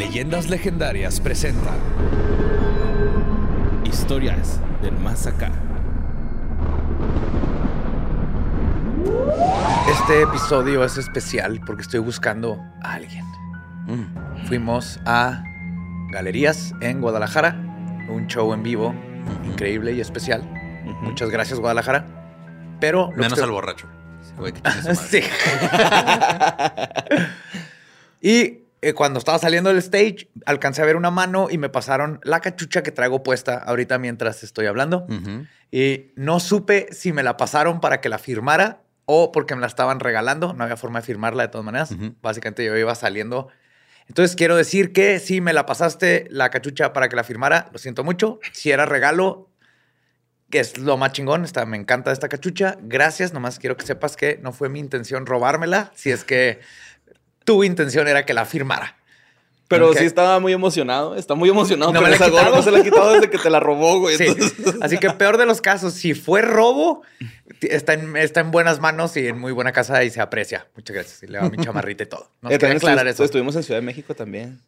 Leyendas Legendarias presenta Historias del Más Acá. Este episodio es especial porque estoy buscando a alguien. Mm. Fuimos a Galerías en Guadalajara, un show en vivo increíble y especial. Muchas gracias, Guadalajara. Pero. lo Menos que- al borracho. Ese güey que chingue su madre. Sí. y eh, cuando estaba saliendo del stage, alcancé a ver una mano y me pasaron la cachucha que traigo puesta ahorita mientras estoy hablando. Ujú. Y no supe si me la pasaron para que la firmara o porque me la estaban regalando. No había forma de firmarla de todas maneras. Ujú. Básicamente yo iba saliendo. Entonces quiero decir que si me la pasaste la cachucha para que la firmara, lo siento mucho. Si era regalo, que es lo más chingón, está, me encanta esta cachucha. Gracias, nomás quiero que sepas que no fue mi intención robármela, si es que tu intención era que la firmara. Pero sí estaba muy emocionado. Está muy emocionado No con me la he esa gorra. No se la ha quitado desde que te la robó, güey. Sí. Entonces- Así que peor de los casos, si fue robo, está en, está en buenas manos y en muy buena casa y se aprecia. Muchas gracias. Y le va mi chamarrita y todo. No Eh, quería aclarar estu- eso. Estuvimos en Ciudad de México también.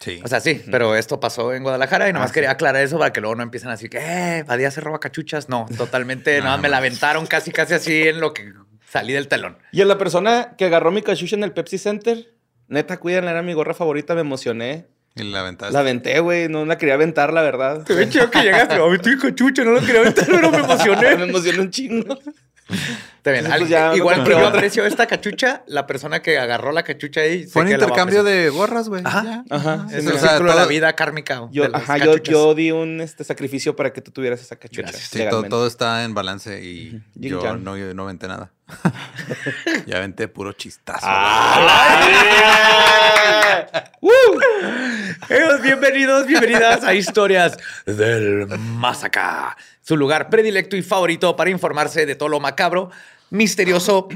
Sí. O sea, sí, pero esto pasó en Guadalajara y nomás Ah, sí. quería aclarar eso para que luego no empiecen así que, eh, Badía se roba cachuchas. No, totalmente, No, nada, no me la aventaron casi, casi así en lo que salí del telón. Y a la persona que agarró mi cachucha en el Pepsi Center, neta, cuídenla, era mi gorra favorita, me emocioné. y la aventaste. La aventé, güey. No la quería aventar, la verdad. Qué bien chido que llegaste. Aventé mi cachucha, no lo quería aventar, pero me me emocioné. emocioné un chingo. Está bien. Pues igual que yo aprecio esta cachucha, la persona que agarró la cachucha ahí. Fue un la a intercambio de gorras, güey. Ajá. Ya. Ajá. Es sí, el círculo de la vida kármica. Yo, ajá, yo, yo di un este, sacrificio para que tú tuvieras esa cachucha. Gracias. Sí, todo, todo está en balance y yo no, yo no aventé nada. ya aventé puro chistazo. Amigos, bienvenidos, bienvenidas a Historias del Más Acá, su lugar predilecto y favorito para informarse de todo lo macabro, misterioso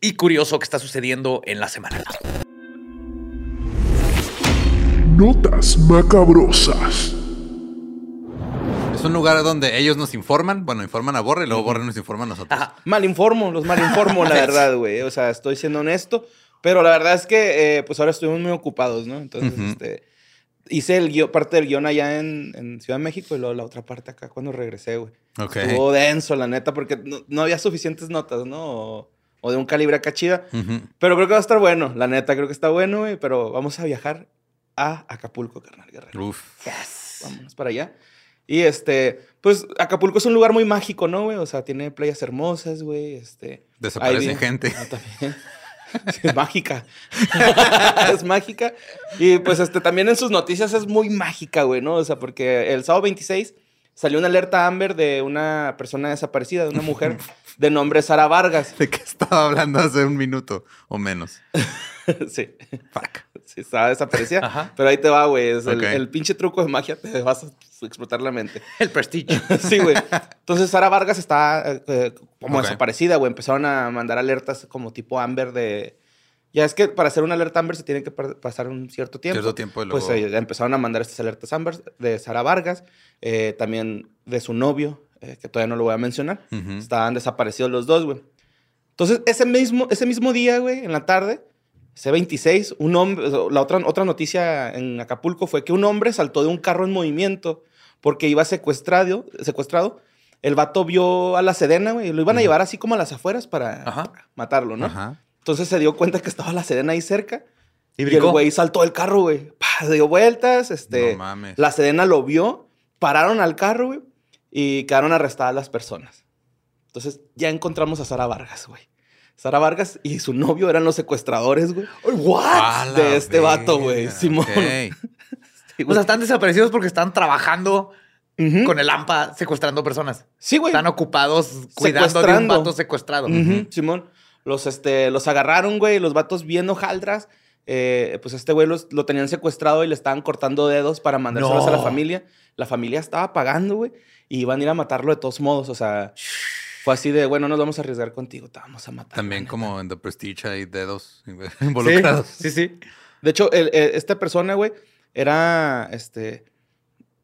y curioso que está sucediendo en la semana. Notas macabrosas. Es un lugar donde ellos nos informan. Bueno, informan a Borre y luego Borre nos informa a nosotros. Ajá. Malinformo, los malinformo, la verdad, güey. O sea, estoy siendo honesto. Pero la verdad es que, eh, pues ahora estuvimos muy ocupados, ¿no? Entonces, Ujú. este. Hice el guión- parte del guion allá en, en Ciudad de México y luego la otra parte acá cuando regresé, güey. Ok. Estuvo denso, la neta, porque no, no había suficientes notas, ¿no? O, o de un calibre acá chida. Ujú. Pero creo que va a estar bueno, la neta, creo que está bueno, güey. Pero vamos a viajar a Acapulco, carnal guerrero. Uf. Vámonos para allá. Y este, pues Acapulco es un lugar muy mágico, ¿no, güey? O sea, tiene playas hermosas, güey. Este. Desaparece gente. Ah, también. Sí, es mágica. es mágica. Y pues este, también en sus noticias es muy mágica, güey, ¿no? O sea, porque el sábado 26 salió una alerta Amber de una persona desaparecida, de una mujer de nombre Sara Vargas. ¿De qué estaba hablando hace un minuto o menos? sí. Fuck. Sí, estaba desaparecida. Ajá. Pero ahí te va, güey. Es el- el, pinche truco de magia, te vas a explotar la mente. El prestigio. Sí, güey. Entonces Sara Vargas está eh, eh, como Ok. desaparecida, güey. Empezaron a mandar alertas como tipo Amber de... Ya es que para hacer una alerta Amber se tiene que pa- pasar un cierto tiempo. Cierto tiempo y Pues luego- eh, empezaron a mandar estas alertas Amber de Sara Vargas, eh, también de su novio, eh, que todavía no lo voy a mencionar. Ujú. Estaban desaparecidos los dos, güey. Entonces, ese mismo, ese mismo día, güey, en la tarde, ese 26, un hombre, la otra, otra noticia en Acapulco fue que un hombre saltó de un carro en movimiento porque iba secuestrado, secuestrado. El vato vio a la Sedena, güey, y lo iban a llevar así como a las afueras para, Ajá. matarlo, ¿no? Ajá. Entonces se dio cuenta que estaba la Sedena ahí cerca. Y Y, el güey saltó del carro, güey. Se dio vueltas, este... No mames. La Sedena lo vio, pararon al carro, güey, y quedaron arrestadas las personas. Entonces ya encontramos a Sara Vargas, güey. Sara Vargas y su novio eran los secuestradores, güey. La De este vato, güey, Simón. Sí, O sea, están desaparecidos porque están trabajando con el AMPA secuestrando personas. Sí, güey. Están ocupados cuidando de un vato secuestrado. Simón. Los, este, los agarraron, güey, los vatos bien hojaldras. Eh, pues este güey los- lo tenían secuestrado y le estaban cortando dedos para mandárselos a la familia. La familia estaba pagando, güey, y iban a ir a matarlo de todos modos. O sea, fue así de, bueno, nos vamos a arriesgar contigo, te vamos a matar. También como en The Prestige hay dedos involucrados. sí, sí. De hecho, el- el- esta persona, güey, era, este,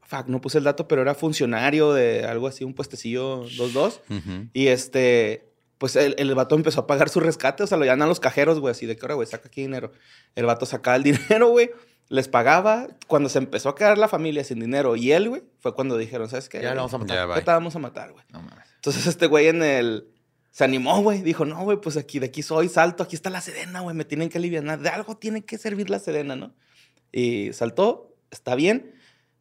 fuck, no puse el dato, pero era funcionario de algo así, un puestecillo 2-2. Ujú. Y este, pues el, el vato empezó a pagar su rescate, o sea, lo llaman a los cajeros, güey, así de que ahora, güey, saca aquí dinero. El vato sacaba el dinero, güey, les pagaba. Cuando se empezó a quedar la familia sin dinero y él, güey, fue cuando dijeron, ¿sabes qué? Ya lo vamos a matar. Ya, te vamos a matar, güey. No mames. Entonces este güey en el... Se animó, güey. Dijo, no, güey, pues aquí, de aquí soy, salto. Aquí está la sedena, güey. Me tienen que aliviar. De algo tiene que servir la sedena, ¿no? Y saltó. Está bien.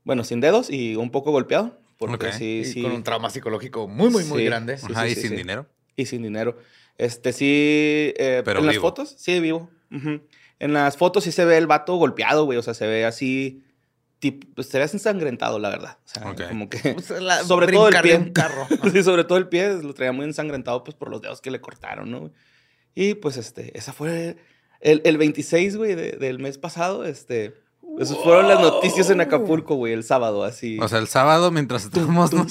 Bueno, sin dedos y un poco golpeado. Porque sí, Y sí. con un trauma psicológico muy, muy, muy grande. Sí, Ajá, sí, y sí, sin sí. dinero. Y sin dinero. Este sí. eh, Pero en las fotos, sí, vivo. En las fotos sí se ve el vato golpeado, güey. O sea, se ve así. Tipo, pues, se ve ensangrentado, la verdad. O sea, como que. Pues, la- sobre todo el pie. un carro. sí, sobre todo el pie lo traía muy ensangrentado, pues por los dedos que le cortaron, ¿no? Y pues, este, esa fue el, el 26, güey, de- del mes pasado. Este, esas fueron las noticias en Acapulco, güey, el sábado, así. O sea, el sábado, mientras estábamos tum,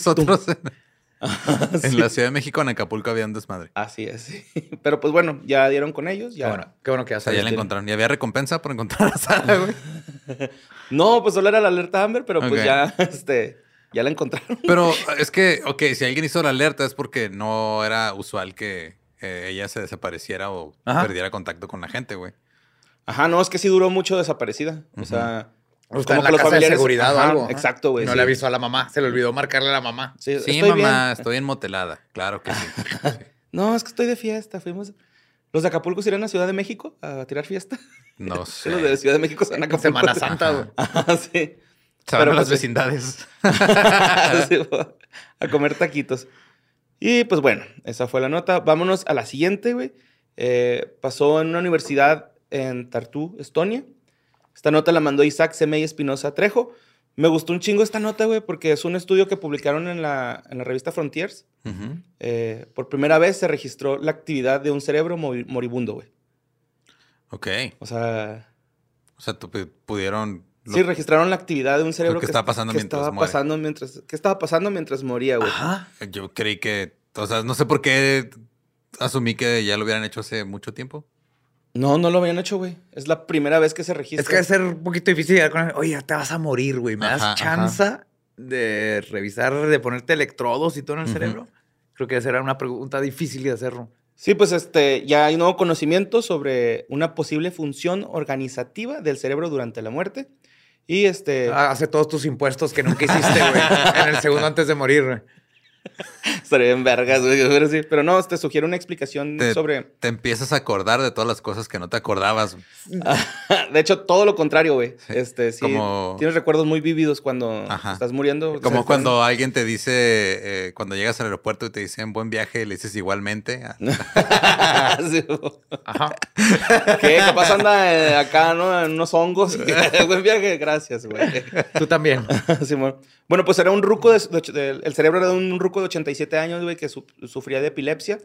en, Sí. la Ciudad de México, en Acapulco había un desmadre. Así es, sí. Pero pues bueno, ya dieron con ellos. Qué Ya. bueno, qué bueno que ya O sea, ya la encontraron. Y había recompensa por encontrar a Sara, güey. No, pues solo era la alerta Amber, pero pues ya, este, ya la encontraron. Pero es que, ok, si alguien hizo la alerta es porque no era usual que eh, ella se desapareciera o Ajá. perdiera contacto con la gente, güey. Ajá, no, es que sí duró mucho desaparecida. O sea, O está en la casa de seguridad o Ajá, algo. Exacto, güey. No sí. le avisó a la mamá. Se le olvidó marcarle a la mamá. Sí, Sí, estoy mamá, bien. estoy enmotelada. Claro que sí. No, es que estoy de fiesta. Fuimos. Los de Acapulco se irán a Ciudad de México a tirar fiesta. No sé. los de Ciudad de México se van a Acapulco. Semana Santa, güey. Ajá, sí. Se van Pero a las pues, vecindades. Sí, a comer taquitos. Y pues bueno, esa fue la nota. Vámonos a la siguiente, güey. Eh, pasó en una universidad en Tartu, Estonia. Esta nota la mandó Isaac Semey Espinosa Trejo. Me gustó un chingo esta nota, güey, porque es un estudio que publicaron en la, en la revista Frontiers. Eh, por primera vez se registró la actividad de un cerebro mori- moribundo, güey. Ok. O sea, O sea, pudieron... lo- sí registraron la actividad de un cerebro que estaba pasando que mientras estaba muere. pasando mientras ¿Qué estaba pasando mientras moría, güey? Ajá. Yo creí que... O sea, no sé por qué asumí que ya lo hubieran hecho hace mucho tiempo. No, no lo habían hecho, güey. Es la primera vez que se registra. Es que debe ser un poquito difícil llegar con él. Oye, ya te vas a morir, güey. ¿Me das Ajá, chance de revisar, de ponerte electrodos y todo en el cerebro? Creo que esa era una pregunta difícil de hacerlo. Sí, pues este, ya hay nuevo conocimiento sobre una posible función organizativa del cerebro durante la muerte. Y este, Ah, Hace todos tus impuestos que nunca hiciste, güey. en el segundo antes de morir, güey. estaría en vergas, güey. Pero, sí, pero no, te sugiere una explicación Te- sobre. Te empiezas a acordar de todas las cosas que no te acordabas. de hecho, todo lo contrario, güey. Sí, Este, sí. como- Tienes recuerdos muy vívidos cuando Ajá. estás muriendo. Como cuando alguien te dice, eh, cuando llegas al aeropuerto y te dicen buen viaje, y le dices igualmente. Ah, Sí. Ajá. ¿Qué? ¿Qué pasa? Anda eh, acá, ¿no? En unos hongos. Buen viaje, gracias, güey. Tú también. Simón. Bueno, pues era un ruco, de, de- de- el cerebro era de un ruco de 87 años, güey, que su- sufría de epilepsia.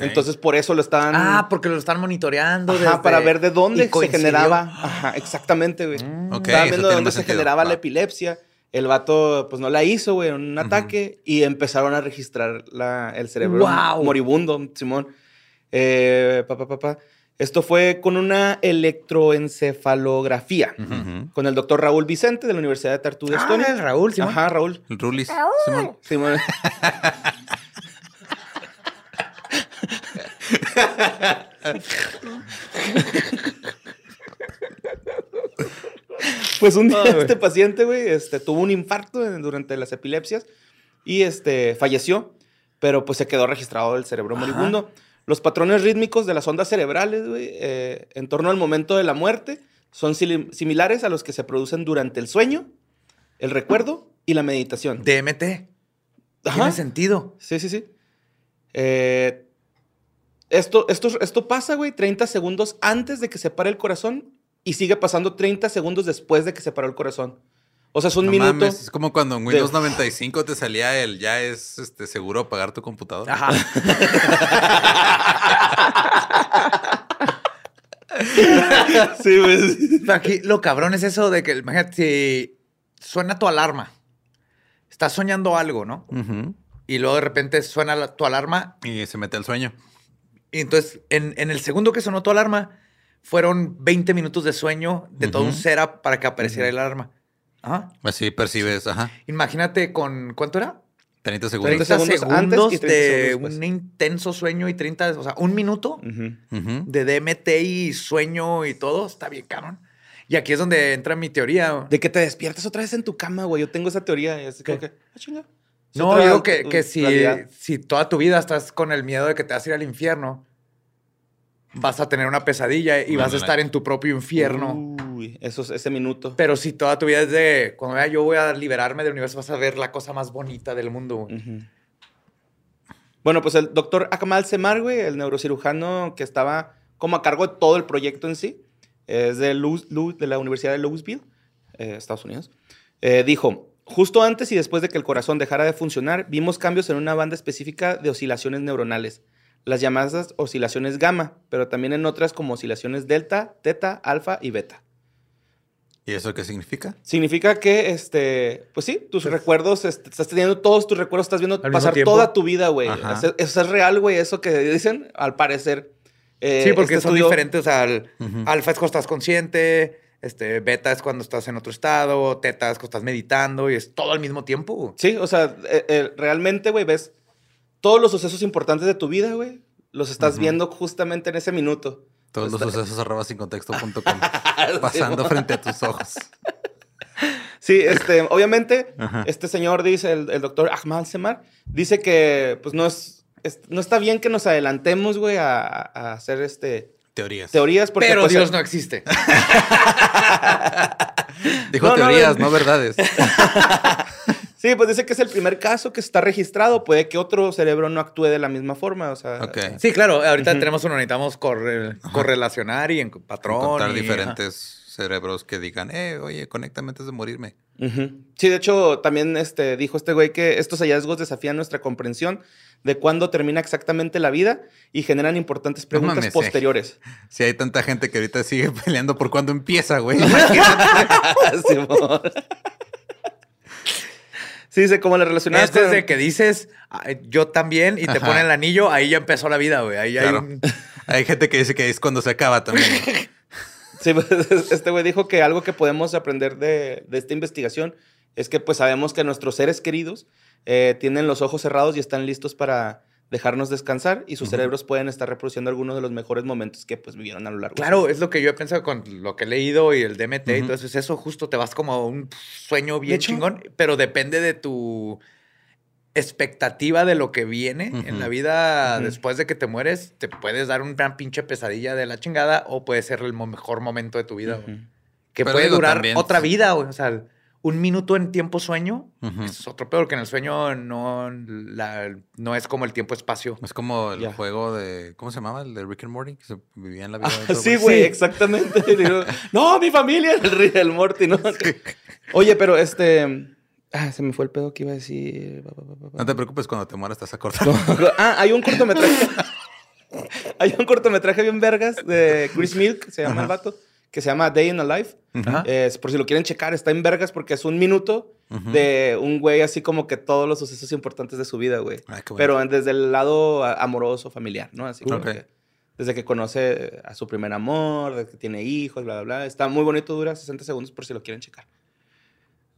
Entonces, por eso lo estaban... Ah, porque lo están monitoreando. Ajá, desde- para ver de dónde se generaba. Ajá, exactamente, güey. Mm. Estaban viendo de dónde se sentido. generaba la epilepsia. El vato, pues no la hizo, güey, en un ataque. Y empezaron a registrar la, el cerebro moribundo, Simón. Eh, pa, pa, pa, pa. Esto fue con una electroencefalografía. Con el doctor Raúl Vicente de la Universidad de Tartu de Ah, Estonia. el Raúl, Simón. Ajá, Raúl. El Rulis. Simón. Simón. Pues un día güey. este paciente, güey, este, tuvo un infarto en- durante las epilepsias y este, falleció, pero pues se quedó registrado el cerebro Ajá. moribundo. Los patrones rítmicos de las ondas cerebrales, güey, eh, en torno al momento de la muerte, son similares a los que se producen durante el sueño, el recuerdo y la meditación. DMT. Ajá. Tiene sentido. Sí, sí, sí. Eh, esto, esto, esto pasa, güey, 30 segundos antes de que se pare el corazón y sigue pasando 30 segundos después de que se paró el corazón. O sea, es un No minuto. mames, es como cuando en de- Windows 95 te salía el ya es este, seguro pagar tu computadora. Ajá. Sí. Pero aquí lo cabrón es eso de que, imagínate, si suena tu alarma. Estás soñando algo, ¿no? Y luego de repente suena la- tu alarma. Y se mete al sueño. Y entonces, en, en el segundo que sonó tu alarma, fueron 20 minutos de sueño de todo un setup para que apareciera el alarma. Ajá. Así percibes, ajá, Imagínate con, ¿cuánto era? 30 segundos. 30 segundos segundos, antes y 30 de segundos un intenso sueño y 30, o sea, un minuto de DMT y sueño y todo, está bien cabrón. Y aquí es donde entra mi teoría. güey. De que te despiertas otra vez en tu cama, güey. Yo tengo esa teoría. y así como que, ah, chinga. No, digo que, que si, si toda tu vida estás con el miedo de que te vas a ir al infierno, vas a tener una pesadilla y vas a estar en tu propio infierno. Uy, eso es ese minuto. Pero si toda tu vida es de, cuando vea yo voy a liberarme del universo, vas a ver la cosa más bonita del mundo. güey. Bueno, pues el doctor Akmal Semar, güey, el neurocirujano que estaba como a cargo de todo el proyecto en sí, es de la Universidad de Louisville, eh, Estados Unidos, eh, dijo, justo antes y después de que el corazón dejara de funcionar, vimos cambios en una banda específica de oscilaciones neuronales, las llamadas oscilaciones gamma, pero también en otras como oscilaciones delta, teta, alfa y beta. ¿Y eso qué significa? Significa que, este, pues sí, tus recuerdos, este, estás teniendo todos tus recuerdos, estás viendo pasar toda tu vida, güey. Eso, eso es real, güey, eso que dicen, al parecer. Eh, sí, porque este son estudio- diferentes. al. Alfa es cuando estás consciente, este, beta es cuando estás en otro estado, teta es cuando estás meditando y es todo al mismo tiempo. Sí, o sea, eh, eh, realmente, güey, ves todos los sucesos importantes de tu vida, güey, los estás viendo justamente en ese minuto. Todos los sucesos arroba sin contexto.com pasando frente a tus ojos. Sí, este, obviamente, Ajá. este señor dice, el, el doctor Ahmad Semar, dice que, pues, no es, es- no está bien que nos adelantemos, güey, a, a hacer, este, Teorías. teorías. Porque, Pero pues, Dios no existe. Dijo No, no, teorías, no. no, verdades. Sí, pues dice que es el primer caso que está registrado. Puede que otro cerebro no actúe de la misma forma. O sea. Sí, claro, ahorita tenemos uno, necesitamos corre- correlacionar y en patrón. Encontrar y- diferentes cerebros que digan, eh, oye, conéctame antes de morirme. Sí, de hecho, también este, dijo este güey que estos hallazgos desafían nuestra comprensión de cuándo termina exactamente la vida y generan importantes preguntas posteriores. Si hay tanta gente que ahorita sigue peleando por cuándo empieza, güey. Sí, dice como la relacionada Es desde que dices, "Ay, yo también, y te Ajá. ponen el anillo, ahí ya empezó la vida, güey. Ahí Claro. hay un... Hay gente que dice que es cuando se acaba también. Sí, pues, este güey dijo que algo que podemos aprender de, de esta investigación es que pues sabemos que nuestros seres queridos eh, tienen los ojos cerrados y están listos para dejarnos descansar y sus cerebros pueden estar reproduciendo algunos de los mejores momentos que pues vivieron a lo largo. de Claro, es lo que yo he pensado con lo que he leído y el DMT y todo eso. Es eso, justo te vas como a un sueño bien hecho- chingón, pero depende de tu expectativa de lo que viene en la vida después de que te mueres. Te puedes dar una pinche pesadilla de la chingada o puede ser el mejor momento de tu vida. Que Pero puede digo, durar también- otra vida, güey. O sea, un minuto en tiempo sueño Ujú. es otro peor que en el sueño no, la- no es como el tiempo-espacio. Es como el juego de. ¿Cómo se llamaba? El de Rick and Morty, que se vivía en la vida. Ah, sí, güey, Sí. exactamente. Digo, no, mi familia, el rey del Morty, ¿no? Oye, pero este... Ah, se me fue el pedo que iba a decir. No te preocupes, cuando te mueras te vas a cortar. Ah, hay un cortometraje. hay un cortometraje bien vergas de Chris Milk, se llama el vato, que se llama Day in a Life. Ajá. Es, por si lo quieren checar, está en vergas porque es un minuto Ujú. de un güey así como que todos los sucesos importantes de su vida, güey. Ay, qué. Pero desde el lado amoroso, familiar, ¿no? Así como Ok. que desde que conoce a su primer amor, desde que tiene hijos, bla, bla, bla. Está muy bonito, dura 60 segundos por si lo quieren checar.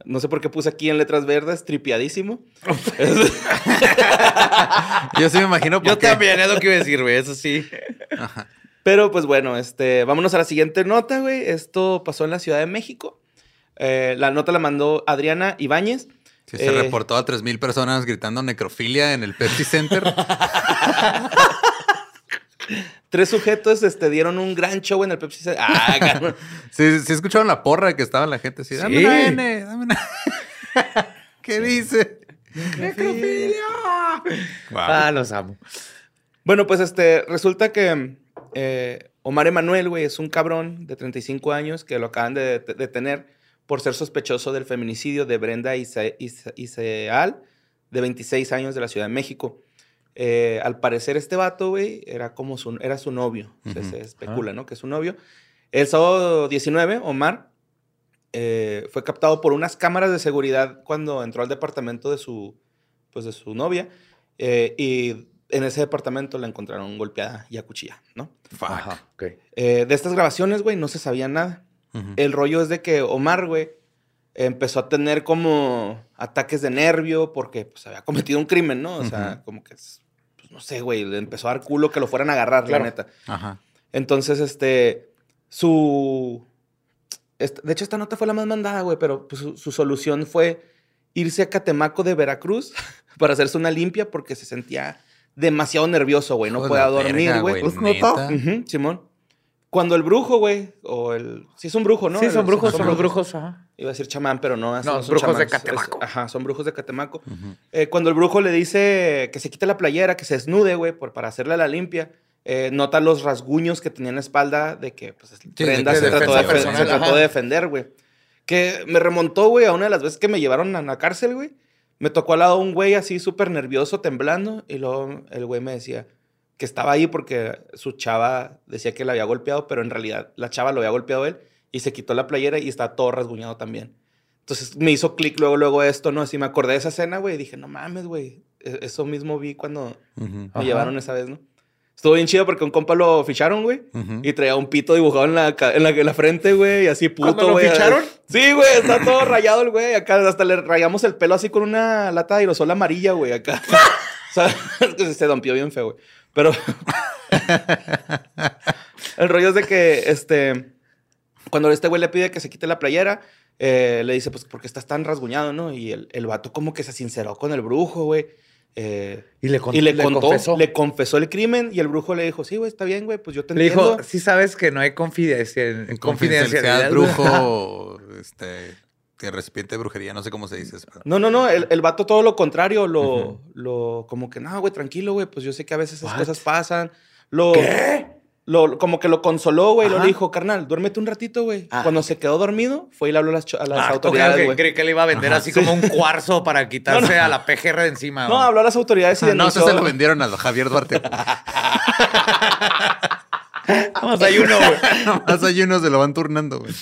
No sé por qué puse aquí en letras verdes, tripiadísimo. Yo sí me imagino Yo porque- también, es lo que iba a decir, güey. Eso sí. Pero pues bueno, este, vámonos a la siguiente nota, güey. Esto pasó en la Ciudad de México. Eh, la nota la mandó Adriana Ibáñez. Sí, se Eh, reportó a 3.000 personas gritando necrofilia en el Pepsi Center. Tres sujetos este, dieron un gran show en el Pepsi. Center. Ah. Sí, sí escucharon la porra que estaba la gente así. Dame Sí. una N, dame una... ¿Qué dice? ¡Necrofilia! Wow. Ah, los amo. bueno, pues este, resulta que eh, Omar Emanuel, güey, es un cabrón de 35 años que lo acaban de de- detener por ser sospechoso del feminicidio de Brenda Ise- Ise- Iseal, de 26 años de la Ciudad de México. Eh, al parecer este vato, güey, era como su, era su novio. Se- se, especula, ¿no? Que es su novio. El sábado 19, Omar eh, fue captado por unas cámaras de seguridad cuando entró al departamento de su, pues, de su novia. eh, y en ese departamento la encontraron golpeada y a cuchilla, ¿no? Fuck. Ajá, ok. Eh, de estas grabaciones, güey, no se sabía nada. El rollo es de que Omar, güey, empezó a tener como ataques de nervio porque pues había cometido un crimen, ¿no? O sea, como que, es- pues, no sé, güey, le empezó a dar culo que lo fueran a agarrar, Claro. la neta. Ajá. Entonces, este, su, de hecho, esta nota fue la más mandada, güey, pero pues, su, su solución fue irse a Catemaco de Veracruz para hacerse una limpia porque se sentía demasiado nervioso, güey. No podía dormir, güey. Pues, neta. Ujú, Simón. Cuando el brujo, güey, o el... Sí, es un brujo, ¿no? sí, son brujos, son los brujos. ajá. Iba a decir chamán, pero no. No, son brujos de. Catemaco. Es- ajá, son brujos de Catemaco. Ujú. Eh, cuando el brujo le dice que se quite la playera, que se desnude, güey, por- para hacerle la limpia, eh, nota los rasguños que tenía en la espalda de que, pues, de Brenda que se, trató de, personal, se trató de defender, güey. Que me remontó, güey, a una de las veces que me llevaron a la cárcel, güey. Me tocó al lado un güey así súper nervioso, temblando, y luego el güey me decía que estaba ahí porque su chava decía que la había golpeado, pero en realidad la chava lo había golpeado él y se quitó la playera y está todo rasguñado también. Entonces me hizo clic luego, luego esto, ¿no? Así me acordé de esa escena, güey, y dije, no mames, güey. e- Eso mismo vi cuando me Ajá. llevaron esa vez, ¿no? Estuvo bien chido porque un compa lo ficharon, güey. Y traía un pito dibujado en la, en la, en la frente, güey, y así puto, ¿Cuándo lo güey. ficharon? Sí, güey, está todo rayado el güey. Acá hasta le rayamos el pelo así con una lata de aerosol amarilla, güey, acá. o sea, es que se dompió bien feo, güey. Pero el rollo es de que, este, cuando este güey le pide que se quite la playera, eh, le dice, pues, ¿por qué estás tan rasguñado, no? Y el, el vato como que se sinceró con el brujo, güey. Eh, Y le, con- y le, contó, confesó. le confesó el crimen y el brujo le dijo, sí, güey, está bien, güey, pues yo te Le entiendo. dijo, sí sabes que no hay confidencia, En confidencialidad. confidencialidad, brujo, este, que recipiente de brujería, no sé cómo se dice. pero- No, no, no, el, el vato todo lo contrario, lo, lo, como que, no, güey, tranquilo, güey, pues yo sé que a veces esas What? cosas pasan. Lo, ¿Qué? Lo, como que lo consoló, güey, lo le dijo, carnal, duérmete un ratito, güey. Ah. Cuando se quedó dormido, fue y le habló a las, cho- a las Ah, autoridades, güey. Creí que le iba a vender así como un cuarzo para quitarse a la PGR de encima. No, habló a las autoridades y no, eso se lo vendieron a Javier Duarte. Nomás hay uno, güey. Nomás hay se lo van turnando, güey.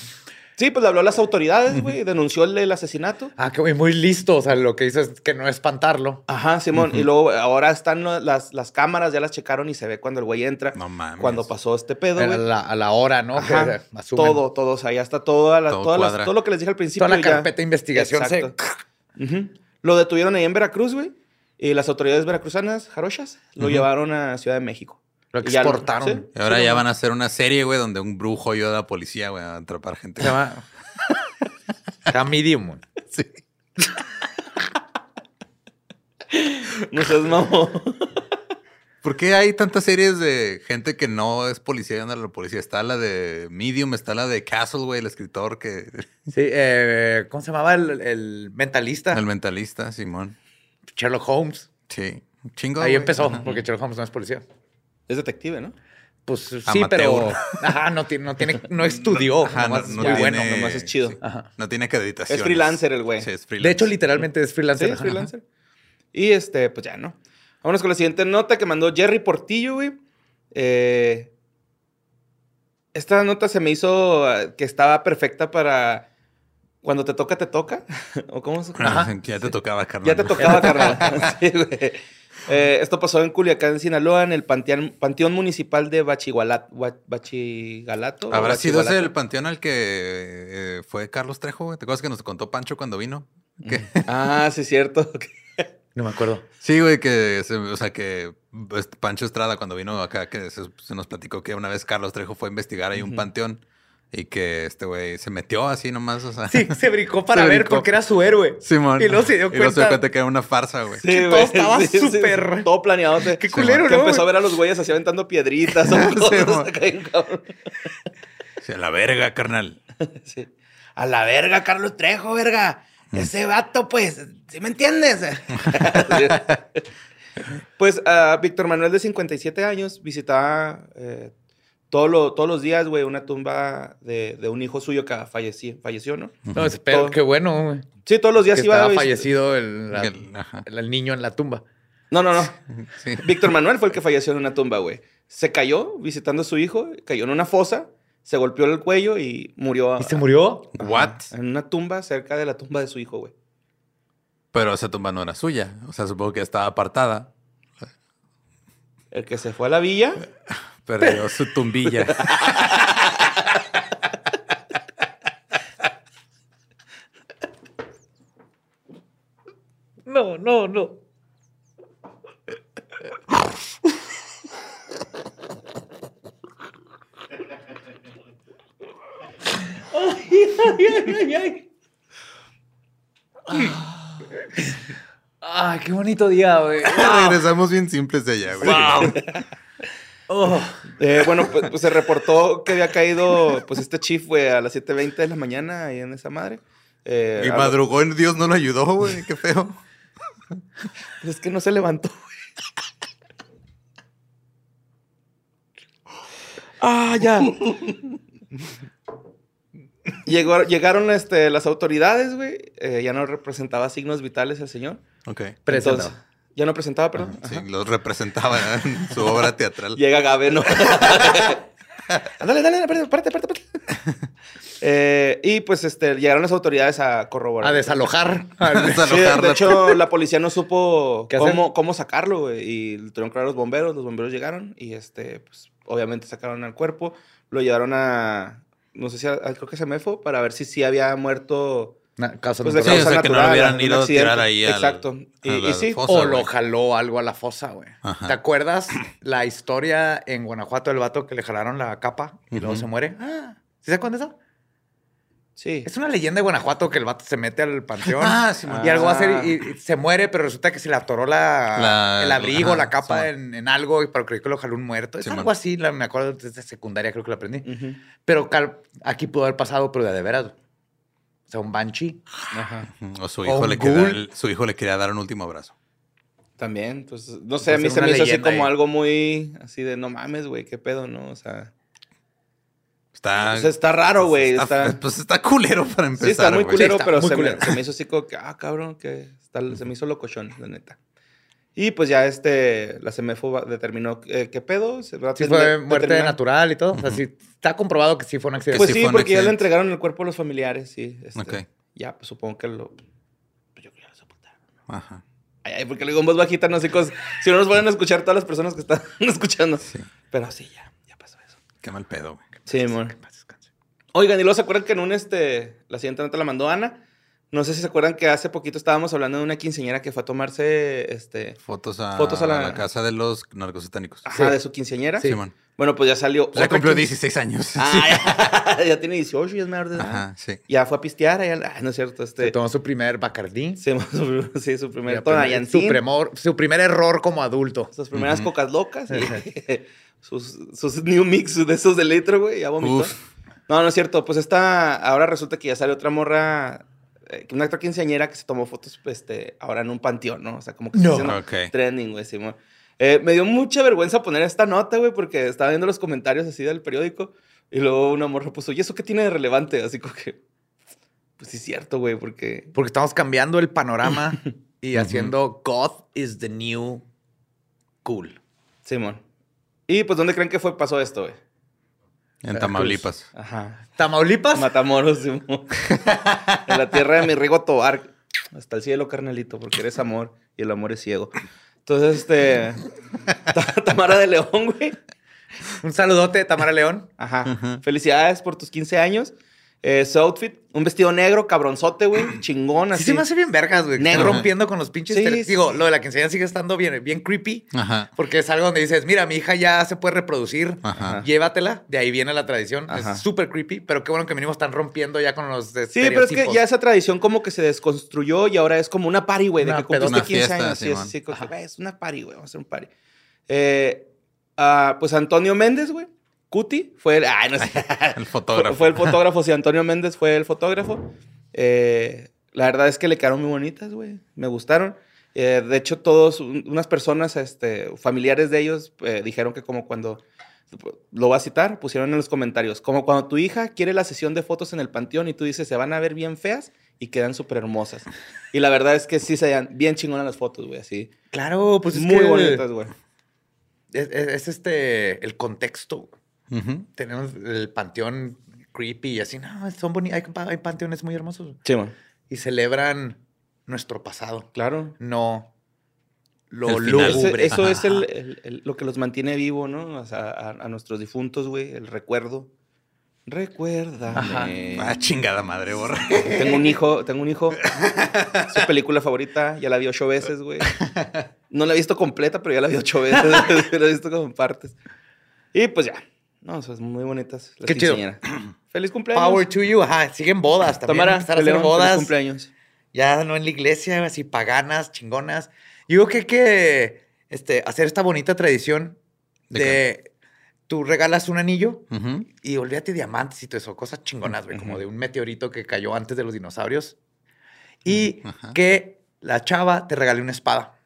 Sí, pues le habló a las autoridades, güey, denunció el, el asesinato. Ah, que güey, muy listo. O sea, lo que hizo es que no espantarlo. Ajá, Simón. Y luego ahora están las, las cámaras, ya las checaron y se ve cuando el güey entra. No mames. Cuando pasó este pedo, A güey. la, a la hora, ¿no? Ajá, Que todo, todo. O sea, ya está toda la- Todo todas las- todo lo que les dije al principio. Toda la ya- carpeta de investigación se- Exacto. Ujú. Lo detuvieron ahí en Veracruz, güey. Y las autoridades veracruzanas, jarochas, lo llevaron a Ciudad de México. Lo Y exportaron. sí, Y ahora sí, ya van a hacer una serie, güey, donde un brujo ayuda a la policía, güey, a atrapar gente. Se llama... Se llama Medium, güey. Sí. No seas mamón. ¿Por qué hay tantas series de gente que no es policía y anda a la policía? Está la de Medium, está la de Castle, güey, el escritor que... Sí, eh, ¿cómo se llamaba el, el mentalista? El mentalista, Simón. Sherlock Holmes. Sí. Un chingo. Ahí empezó, porque Sherlock Holmes no es policía. Es detective, ¿no? Pues sí, Amateur. pero ajá, no tiene, no tiene, no estudió. Ajá, nomás no, es no muy tiene- bueno. nomás es chido. sí. Ajá. No tiene acreditación. Es freelancer el güey. Sí, es freelancer. De hecho, literalmente es Sí, freelancer. es Ajá. freelancer. Y este, pues ya, ¿no? Vámonos con la siguiente nota que mandó Jerry Portillo, güey. Eh, esta nota se me hizo eh, que estaba perfecta para cuando te toca, te toca. ¿O cómo se Ajá, Ya te tocaba, carnal. Ya te tocaba, carnal. Sí, güey. Eh, esto pasó en Culiacán, Sinaloa, en el panteón, panteón municipal de Bachigualat- Gua- Bachigalato. ¿Habrá sido ese el panteón al que eh, fue Carlos Trejo? güey? ¿Te acuerdas que nos contó Pancho cuando vino? Que- Ah, sí, cierto. No me acuerdo. Sí, güey, que, o sea, que este, Pancho Estrada cuando vino acá, que se, se nos platicó que una vez Carlos Trejo fue a investigar ahí un panteón y que este güey se metió así nomás, o sea. Sí, se brincó para Se ver brincó. porque era su héroe. Simón. Y luego se dio Y luego se dio cuenta- cuenta que era una farsa, güey. Sí, todo estaba sí, sí, súper- todo planeado. Qué culero, Que ¿no, empezó a ver a los güeyes así aventando piedritas. o Sí, cosas a la verga, carnal. Sí. A la verga, Carlos Trejo, verga. Ese vato, pues, ¿sí me entiendes? pues a Víctor Manuel de 57 años visitaba eh, todo lo- todos los días, güey, una tumba de, de un hijo suyo que falleció, falleció ¿no? No, espero, Todo. qué bueno, güey. Sí, todos los días Que iba a estaba vis- fallecido el, la- El- ajá. el- el niño en la tumba. No, no, no. Sí. Víctor Manuel fue el que falleció en una tumba, güey. Se cayó visitando a su hijo, cayó en una fosa, se golpeó el cuello y murió. ¿Y se murió? Ajá, What? En una tumba cerca de la tumba de su hijo, güey. Pero esa tumba no era suya. O sea, supongo que estaba apartada. El que se fue a la villa. Perdió su tumbilla. No, no, no. Ay, qué bonito día, güey. Regresamos bien simples de allá, güey. Oh. Eh, bueno, pues, pues se reportó que había caído, pues este chief, güey, a las 7.20 de la mañana ahí en esa madre. Eh, Y madrugó en Dios no lo ayudó, güey. Qué feo. Pues es que no se levantó, güey. Ah, ya. Llegó- llegaron este, las autoridades, güey. Eh, ya no representaba signos vitales el señor. Ok. Presentaba. Entonces, ya no presentaba, perdón. Sí, Ajá. los representaba en su obra teatral. Llega Gabe, ¿no? Ándale, dale, espérate, espérate, espérate. Eh, y pues este, llegaron las autoridades a corroborar. A desalojar. Desalojar de hecho, la policía no supo cómo, cómo sacarlo, güey. Y tuvieron que hablar a los bomberos. Los bomberos llegaron y, este, pues, obviamente sacaron al cuerpo. Lo llevaron a, no sé si, a- a- creo que se me fue, para ver si sí había muerto, causa pues, de causa que no lo hubieran ido a tirar ahí al- Exacto. Y, y sí, fosa, O lo jaló algo a la fosa, güey. Ajá. ¿Te acuerdas la historia en Guanajuato del vato que le jalaron la capa y luego se muere? Ah, ¿sí se acuerdan de eso? sí. Es una leyenda de Guanajuato que el vato se mete al panteón. Ah, sí. Y algo va a hacer Ah. y, y se muere, pero resulta que se le atoró la, La- el abrigo, ajá, la capa sí, en, en algo, y- pero creo que lo jaló un muerto. Es Sí, algo man. así, la- me acuerdo desde secundaria, creo que lo aprendí. Pero cal- aquí pudo haber pasado, pero de, de veras. O sea, un banshee. Ajá. O su hijo, le quería, su hijo le quería dar un último abrazo. También, pues, no sé, a mí se me hizo así como algo muy, así de, no mames, güey, qué pedo, ¿no? O sea, Está, o sea, está raro, güey. está- Está, Pues está culero para empezar. sí, está muy culero, Sí, está pero muy se, culero. Me, se me hizo así como que, ah, cabrón, que está- se me hizo locochón, la neta. Y pues ya este, la CMFO va- determinó eh, qué pedo. Se va a Sí fue muerte determinar- natural y todo. O sea, sí, está comprobado que sí fue un accidente. Pues sí sí, porque ya le entregaron el cuerpo a los familiares, sí. este, Ok. Ya, pues supongo que lo... Pues yo creo que ya lo sepultaron. Ajá. Ay, ay, porque le digo en voz bajita, no sé cosas. Si no nos van a escuchar todas las personas que están escuchando. Sí. Pero sí, ya, ya pasó eso. Qué mal pedo, güey. Sí, amor. Oigan, y luego se acuerdan que en un este, la siguiente nota la mandó Ana. No sé si se acuerdan que hace poquito estábamos hablando de una quinceañera que fue a tomarse este, Fotos a, Fotos a la- la... casa de los narcosatánicos. ajá, Sí. de su quinceañera. Sí, man. Bueno, pues ya salió. Ya otra cumplió quince- 16 años. Ah, ya, ya tiene 18 y es menor de edad. Ajá, sí. Ya fue a pistear. allá- ay, no es cierto. Se Este, tomó su primer Bacardí. sí, su, sí, su primer aprendió Tonayancín. su, primor- su primer error como adulto. Sus primeras Ujú. cocas locas. y sus, sus new mix de esos de litro, güey. Ya vomitó. Uf. No, no es cierto. Pues esta, ahora resulta que ya sale otra morra, eh, una otra quinceañera que se tomó fotos, este, ahora en un panteón, ¿no? O sea, como que se No. está haciendo Ok. trending, güey, Simón. Eh, me dio mucha vergüenza poner esta nota, güey, porque estaba viendo los comentarios así del periódico y luego una morra puso, ¿y eso qué tiene de relevante? Así como que, pues sí es cierto, güey, porque... Porque estamos cambiando el panorama y haciendo God is the new cool. Simón. Y pues, ¿dónde creen que fue pasó esto, güey? En Tamaulipas. Ajá. ¿Tamaulipas? Matamoros, en la tierra de mi Rigo Tobar. Hasta el cielo, carnalito, porque eres amor y el amor es ciego. Entonces, este. Ta- Tamara de León, güey. Un saludote, Tamara León. Ajá. Felicidades por tus 15 años. Eh, su outfit, un vestido negro, cabronzote, güey. Chingón, Sí así. se me hace bien vergas, güey. Negro. están rompiendo con los pinches... Sí, tele- sí, Digo, sí. lo de la quinceañera sigue estando bien, bien creepy. Ajá. Porque es algo donde dices, mira, mi hija ya se puede reproducir. Ajá. Llévatela. De ahí viene la tradición. Ajá. Es súper creepy. Pero qué bueno que mínimo están rompiendo ya con los Sí, pero es que ya esa tradición como que se desconstruyó y ahora es como una party, güey, de Una que cumpliste pedota. 15 Una fiesta, años. Sí, es es una party, güey, vamos a hacer un party. Eh, ah, pues Antonio Méndez, güey, Cuti, fue el, ay, no sé. El fotógrafo. Fue el fotógrafo, sí, Antonio Méndez fue el fotógrafo. Eh, la verdad es que le quedaron muy bonitas, güey, me gustaron. Eh, de hecho, todos, un- unas personas, este, familiares de ellos, eh, dijeron que como cuando, lo voy a citar, pusieron en los comentarios, como cuando tu hija quiere la sesión de fotos en el panteón y tú dices, se van a ver bien feas y quedan súper hermosas. Y la verdad es que sí se veían bien chingonas las fotos, güey, así. Claro, pues es muy que bonitas, güey. Es, es- es este, el contexto. Tenemos el panteón creepy y así. No, son bonitos. Hay, pa- hay panteones muy hermosos. Sí, man. Y celebran nuestro pasado. Claro. No lo El final. Ese- lúgubre. eso es el- el- el- lo que los mantiene vivo, ¿no? O sea, a, a nuestros difuntos, güey, el recuerdo. Recuérdame. Ah, chingada madre, borra. Tengo un hijo, tengo un hijo. Su película favorita, ya la vi ocho veces, güey. No la he visto completa, pero ya la vi ocho veces. la he visto como en partes. Y pues ya. No, o sea, muy bonitas las Qué chido. Feliz cumpleaños. Power to you. Ajá, siguen bodas también. Tamara, empezar a de hacer León, feliz bodas. cumpleaños. Ya no en la iglesia, así paganas, chingonas. Y digo que hay que este, hacer esta bonita tradición ¿De de, tú regalas un anillo y olvídate diamantes y todo eso, cosas chingonas, güey, como de un meteorito que cayó antes de los dinosaurios. Y que la chava te regale una espada.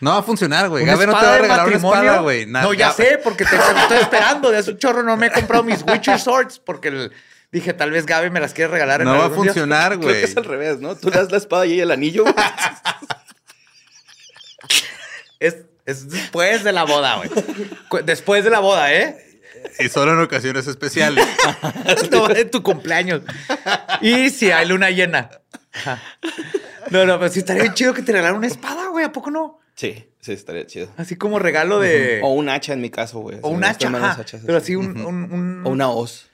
No va a funcionar, güey. Gabe no te va a regalar una espada, güey. No, ya sé, porque te, te estoy esperando. De hace un chorro no me he comprado mis Witcher Swords porque el- dije, tal vez Gabe me las quiere regalar. en No va a funcionar, Creo güey. que es al revés, ¿no? Tú le das la espada y ella el anillo. Es, es después de la boda, güey. Después de la boda, ¿eh? Y solo en ocasiones especiales. No, en tu cumpleaños. Y si hay luna llena. No, no, pero sí estaría bien chido que te regalaran una espada, güey. ¿A poco no? Sí, sí, estaría chido. Así como regalo de. O un hacha en mi caso, güey. o un hacha. ajá. hachas Pero así. así un. un- un- O una hoz.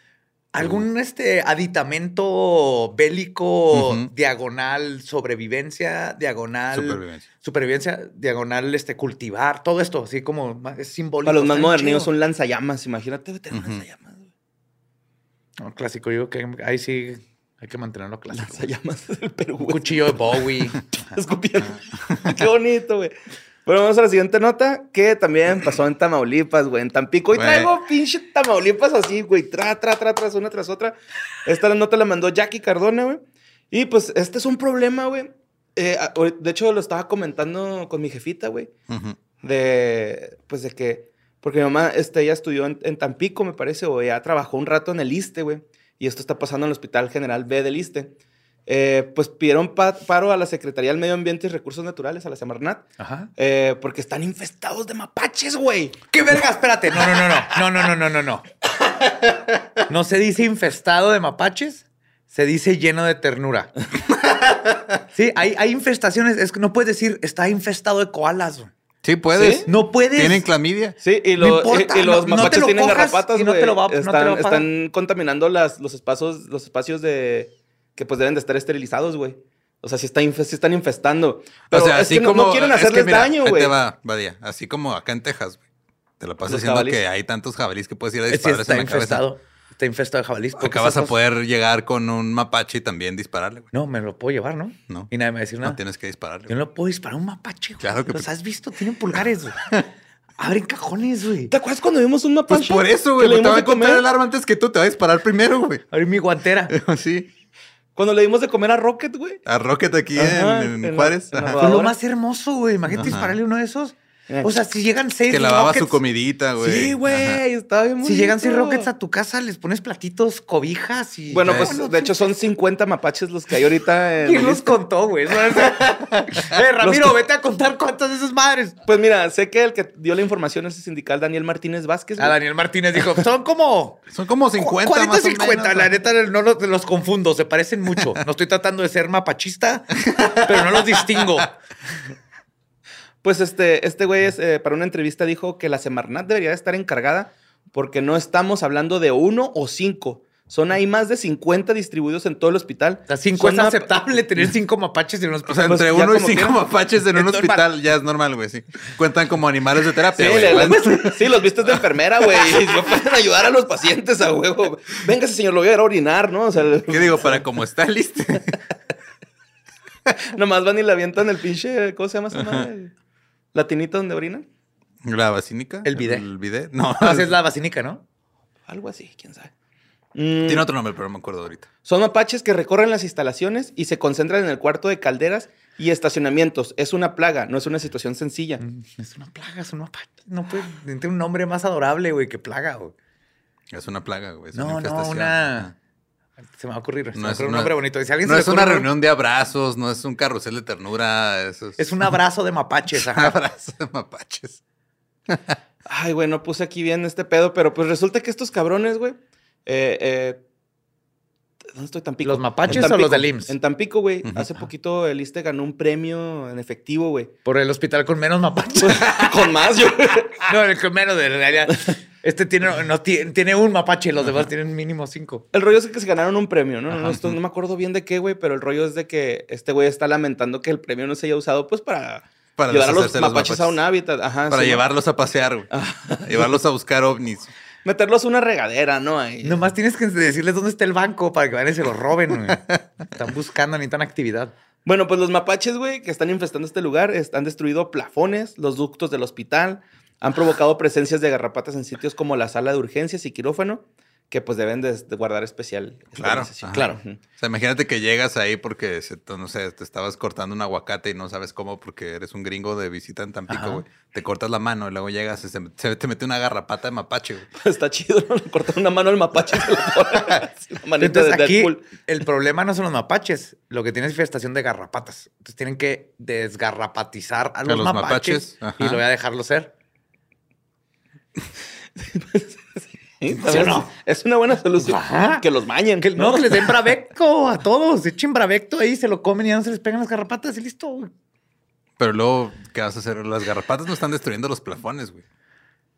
Algún este aditamento bélico diagonal sobrevivencia, diagonal Supervivencia. supervivencia, diagonal este cultivar, todo esto, así como es simbólico. Para los más chido. un lanzallamas. Imagínate tener lanzallamas. güey. No, clásico, yo que ahí sí hay que mantenerlo clásico. Lanzallamas del Perú. Un cuchillo de Bowie. Escupiendo. Qué bonito, güey. Bueno, vamos a la siguiente nota que también pasó en Tamaulipas, güey, en Tampico. Y Güey. traigo pinche Tamaulipas así, güey, tra, tra, tra, tras una tras otra. Esta nota la mandó Jackie Cardona, güey. Y pues este es un problema, güey. Eh, de hecho, lo estaba comentando con mi jefita, güey. De, pues de que, porque mi mamá, este, ella estudió en, en Tampico, me parece, o ya trabajó un rato en el ISTE, güey. Y esto está pasando en el Hospital General B del ISTE. Eh, pues pidieron pa- paro a la Secretaría del Medio Ambiente y Recursos Naturales, a la Semarnat, Ajá. eh, porque están infestados de mapaches, güey. ¿Qué verga? Espérate. No, no, no, no. No, no, no, no, no, no. No se dice infestado de mapaches, se dice lleno de ternura. Sí, hay, hay infestaciones. Es que no puedes decir está infestado de koalas. Sí, puedes. ¿Sí? No puedes. ¿Tienen clamidia? Sí, y, No lo- importa, y- y los no- no mapaches lo tienen garrapatas, y no te lo va- no te lo están, va a pagar. están contaminando las, los espacios, los espacios de que pues deben de estar esterilizados, güey. O sea, sí, está inf- sí están infestando. Pero o sea, es así que no- como. no, quieren es que hacerles mira, daño, güey. te va, Badía. Así como acá en Texas, güey. Te la pasas diciendo jabalíes. que hay tantos jabalíes que puedes ir a Sí, dispararles está en la cabeza. Está infestado de jabalís. porque Acá vas a poder llegar con un mapache y también dispararle, güey. No, me lo puedo llevar, ¿no? No. Y nadie me va a decir nada. No tienes que dispararle. Yo no puedo disparar a un mapache, güey. Claro que ¿Los has visto? Tienen pulgares, güey. Abren cajones, güey. ¿Te acuerdas cuando vimos un mapache? Pues por eso, güey. le Te va a comer? el arma antes que tú. Te va a disparar primero, güey. Abren mi guantera. Sí. Cuando le dimos de comer a Rocket, güey. A Rocket aquí Ajá, en, en en la- Juárez. la. Fue lo más hermoso, güey. Imagínate Ajá. dispararle uno de esos. Eh. O sea, si llegan seis Que lavaba su rockets- comidita, güey. Sí, güey, estaba bien Si llegan seis rockets a tu casa, les pones platitos, cobijas y... Bueno, pues de hecho son 50 mapaches los que hay ahorita en... ¿Quién los contó, güey? Eh, Ramiro, vete a contar cuántas de esas madres. Pues mira, sé que el que dio la información es el sindical Daniel Martínez Vázquez. A güey. Daniel Martínez dijo, son como... Son como 50 40, más o 50. menos, la neta, no los, los confundo. Se parecen mucho. No estoy tratando de ser mapachista, pero no los distingo. Pues este, este güey es, eh, para una entrevista dijo que la Semarnat debería estar encargada porque no estamos hablando de uno o cinco. Son ahí más de 50 distribuidos en todo el hospital. O sea, cinco Son es aceptable tener cinco mapaches en un O sea, hospital. Pues entre uno y cinco mapaches en Es un normal. hospital ya es normal, güey, sí. Cuentan como animales de Sí, terapia, le- le- sí, los vistes de enfermera, güey. Y no pueden ayudar a los pacientes a huevo. Véngase, señor, lo voy a ir a orinar, ¿no? O sea, ¿Qué digo? Para como está listo. nomás van y le avientan el pinche, ¿cómo se llama esa madre? La tinita donde orinan. ¿La basínica? El bidet. El bidet. No, No, esa es la basínica, ¿no? Algo así, quién sabe. Mm, tiene otro nombre, pero no me acuerdo ahorita. Son mapaches que recorren las instalaciones y se concentran en el cuarto de calderas y estacionamientos. Es una plaga, no es una situación sencilla. Es una plaga, es un mapache. No puede tener un nombre más adorable, güey, que plaga, güey. Es una plaga, güey. Es No, una no, una... Se me va a ocurrir. Se No me es un una- nombre bonito. Si alguien No se es una ocurre un- reunión de abrazos, no es un carrusel de ternura. Eso es, Es un abrazo de mapaches. un abrazo de mapaches. Ay, güey, no puse aquí bien este pedo, pero pues resulta que estos cabrones, güey. Eh, eh, ¿Dónde estoy? Tampico. ¿Los mapaches En o los Tampico. del IMSS? En Tampico, güey. Hace poquito el ISTE ganó un premio en efectivo, güey. Por el hospital con menos mapaches. Con más, yo. no, el con menos de realidad. Este tiene, no, tiene, tiene un mapache, los demás tienen mínimo cinco. El rollo es que se ganaron un premio, ¿no? No, Ajá. esto- no me acuerdo bien de qué, güey, pero el rollo es de que este güey está lamentando que el premio no se haya usado, pues, para, Para llevar a los mapaches, a un hábitat. Ajá, Para sí, ¿no? llevarlos a pasear, güey. Llevarlos a buscar ovnis. Meterlos a una regadera, ¿no? Ahí. Nomás tienes que decirles dónde está el banco para que vayan y se lo roben, güey. Están buscando, necesitan actividad. Bueno, pues los mapaches, güey, que están infestando este lugar, han destruido plafones, los ductos del hospital, han provocado presencias de garrapatas en sitios como la sala de urgencias y quirófano, que pues deben de, de guardar especial Claro, ajá. Claro. O sea, imagínate que llegas ahí porque, se- no sé, te estabas cortando un aguacate y no sabes cómo porque eres un gringo de visita en Tampico, güey. Te cortas la mano y luego llegas y se, se te mete una garrapata de mapache, güey. Está chido, ¿no? Le cortan una mano al mapache se manita Entonces de aquí el problema no son los mapaches, lo que tiene es infestación de garrapatas. Entonces tienen que desgarrapatizar a los, los mapaches, y lo voy a dejarlo ser. Sí, ¿sabes? no? Es una buena solución. Ajá. Que los bañen. Que, no, que les den bravecto a todos, echen bravecto ahí, se lo comen y ya no se les pegan las garrapatas y listo. Pero luego, ¿qué vas a hacer? Las garrapatas no están destruyendo los plafones, güey.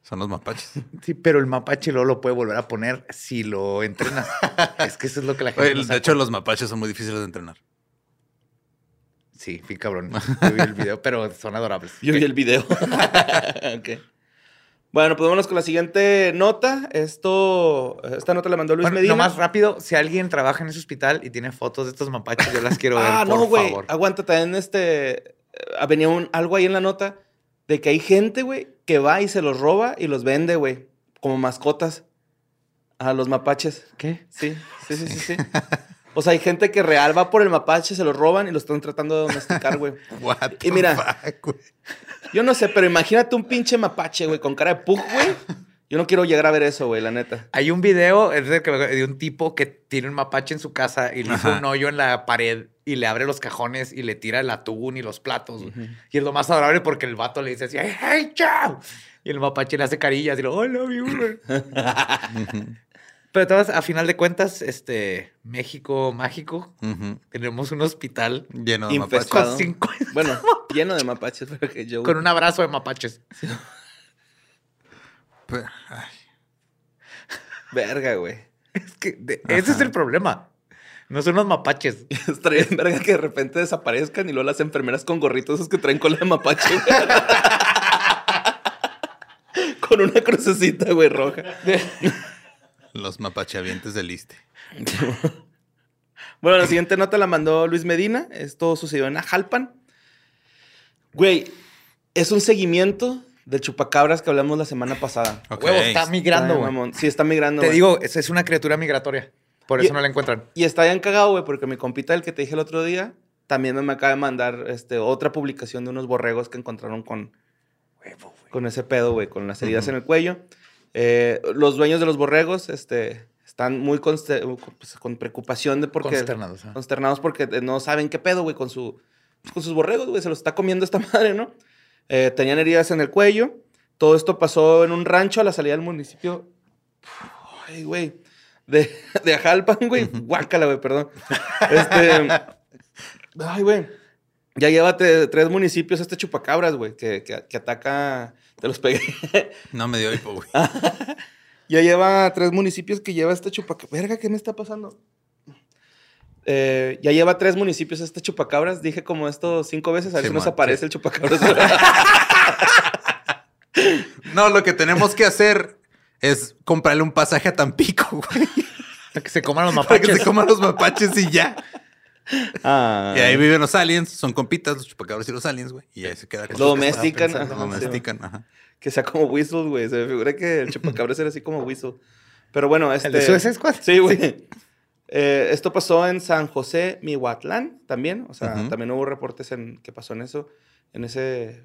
Son los mapaches. Sí, pero el mapache luego lo puede volver a poner si lo entrenas. es que eso es lo que la gente Oye, de hecho, los mapaches son muy difíciles de entrenar. Sí, fui cabrón. Yo vi el video, pero son adorables. Yo vi el video. Ok. Bueno, pues vámonos con la siguiente nota. Esto, esta nota la mandó Luis Bueno, Medina. nomás rápido, si alguien trabaja en ese hospital y tiene fotos de estos mapaches, yo las quiero ver, ah, por no, güey. Aguanta, también este. eh, Venía un, algo ahí en la nota de que hay gente, güey, que va y se los roba y los vende, güey, como mascotas a los mapaches. ¿Qué? Sí, sí, sí, sí, sí. O sea, hay gente que real va por el mapache, se lo roban y lo están tratando de domesticar, güey. What Y the mira. fuck? Yo no sé, pero imagínate un pinche mapache, güey, con cara de pug, güey. Yo no quiero llegar a ver eso, güey, la neta. Hay un video es de, un tipo que tiene un mapache en su casa y le hizo un hoyo en la pared y le abre los cajones y le tira el atún y los platos. Y es lo más adorable porque el vato le dice así, hey, hey, chao. Y el mapache le hace carillas y lo, I love you, güey". Pero todas, a final de cuentas, este, México mágico, Ujú. tenemos un hospital Lleno de mapaches. Con, cinco- Bueno, lleno de mapaches, pero que yo. con un abrazo de mapaches. Ay, Verga, güey. Es que de- ese es el problema. No son los mapaches. Estaría bien verga que de repente desaparezcan y luego las enfermeras con gorritos esos que traen cola de mapache. con una crucecita, güey, roja. Los mapacheavientes del Iste. Bueno, la siguiente nota la mandó Luis Medina. Esto sucedió en Ajalpan. Güey, es un seguimiento del chupacabras que hablamos la semana pasada. Ok. Huevo, está migrando, güey. Sí, está migrando. Te digo, es, es una criatura migratoria. Por Y- eso no la encuentran. Y está bien cagado, güey, porque mi compita, el que te dije el otro día, también me acaba de mandar este, otra publicación de unos borregos que encontraron con, con ese pedo, güey, con las heridas en el cuello. Eh, los dueños de los borregos este, están muy pues, con preocupación de porque... Consternados. Consternados porque eh, no saben qué pedo, güey, con, su, pues, con sus borregos, güey. Se los está comiendo esta madre, ¿no? Eh, tenían heridas en el cuello. Todo esto pasó en un rancho a la salida del municipio. Ay, güey. De, de Ajalpan, güey. Guácala, güey, perdón. Este. Ay, güey. Ya lleva te- tres municipios este chupacabras, güey, que, que, que ataca. Te los pegué. No me dio hipo, güey. Ya lleva tres municipios que lleva este chupacabras. Verga, ¿qué me está pasando? Eh, ya lleva tres municipios este chupacabras. Dije como esto cinco veces. A ver si nos aparece sí. el chupacabras. No, lo que tenemos que hacer es comprarle un pasaje a Tampico, güey. Para que se coman los Para que mapaches. se coman los mapaches y ya. ah, Y ahí viven los aliens, son compitas, los chupacabras y los aliens, güey. Y ahí se queda con Lo domestican. ajá, Lo sí. domestican, ajá. Que sea como Whistle, güey. Se me figura que el chupacabras era así como Whistle. Pero bueno, este... ¿El de Suicide Squad? Sí, güey. Eh, esto pasó en San José, Mihuatlán, también. O sea, también hubo reportes en que pasó en eso, en ese...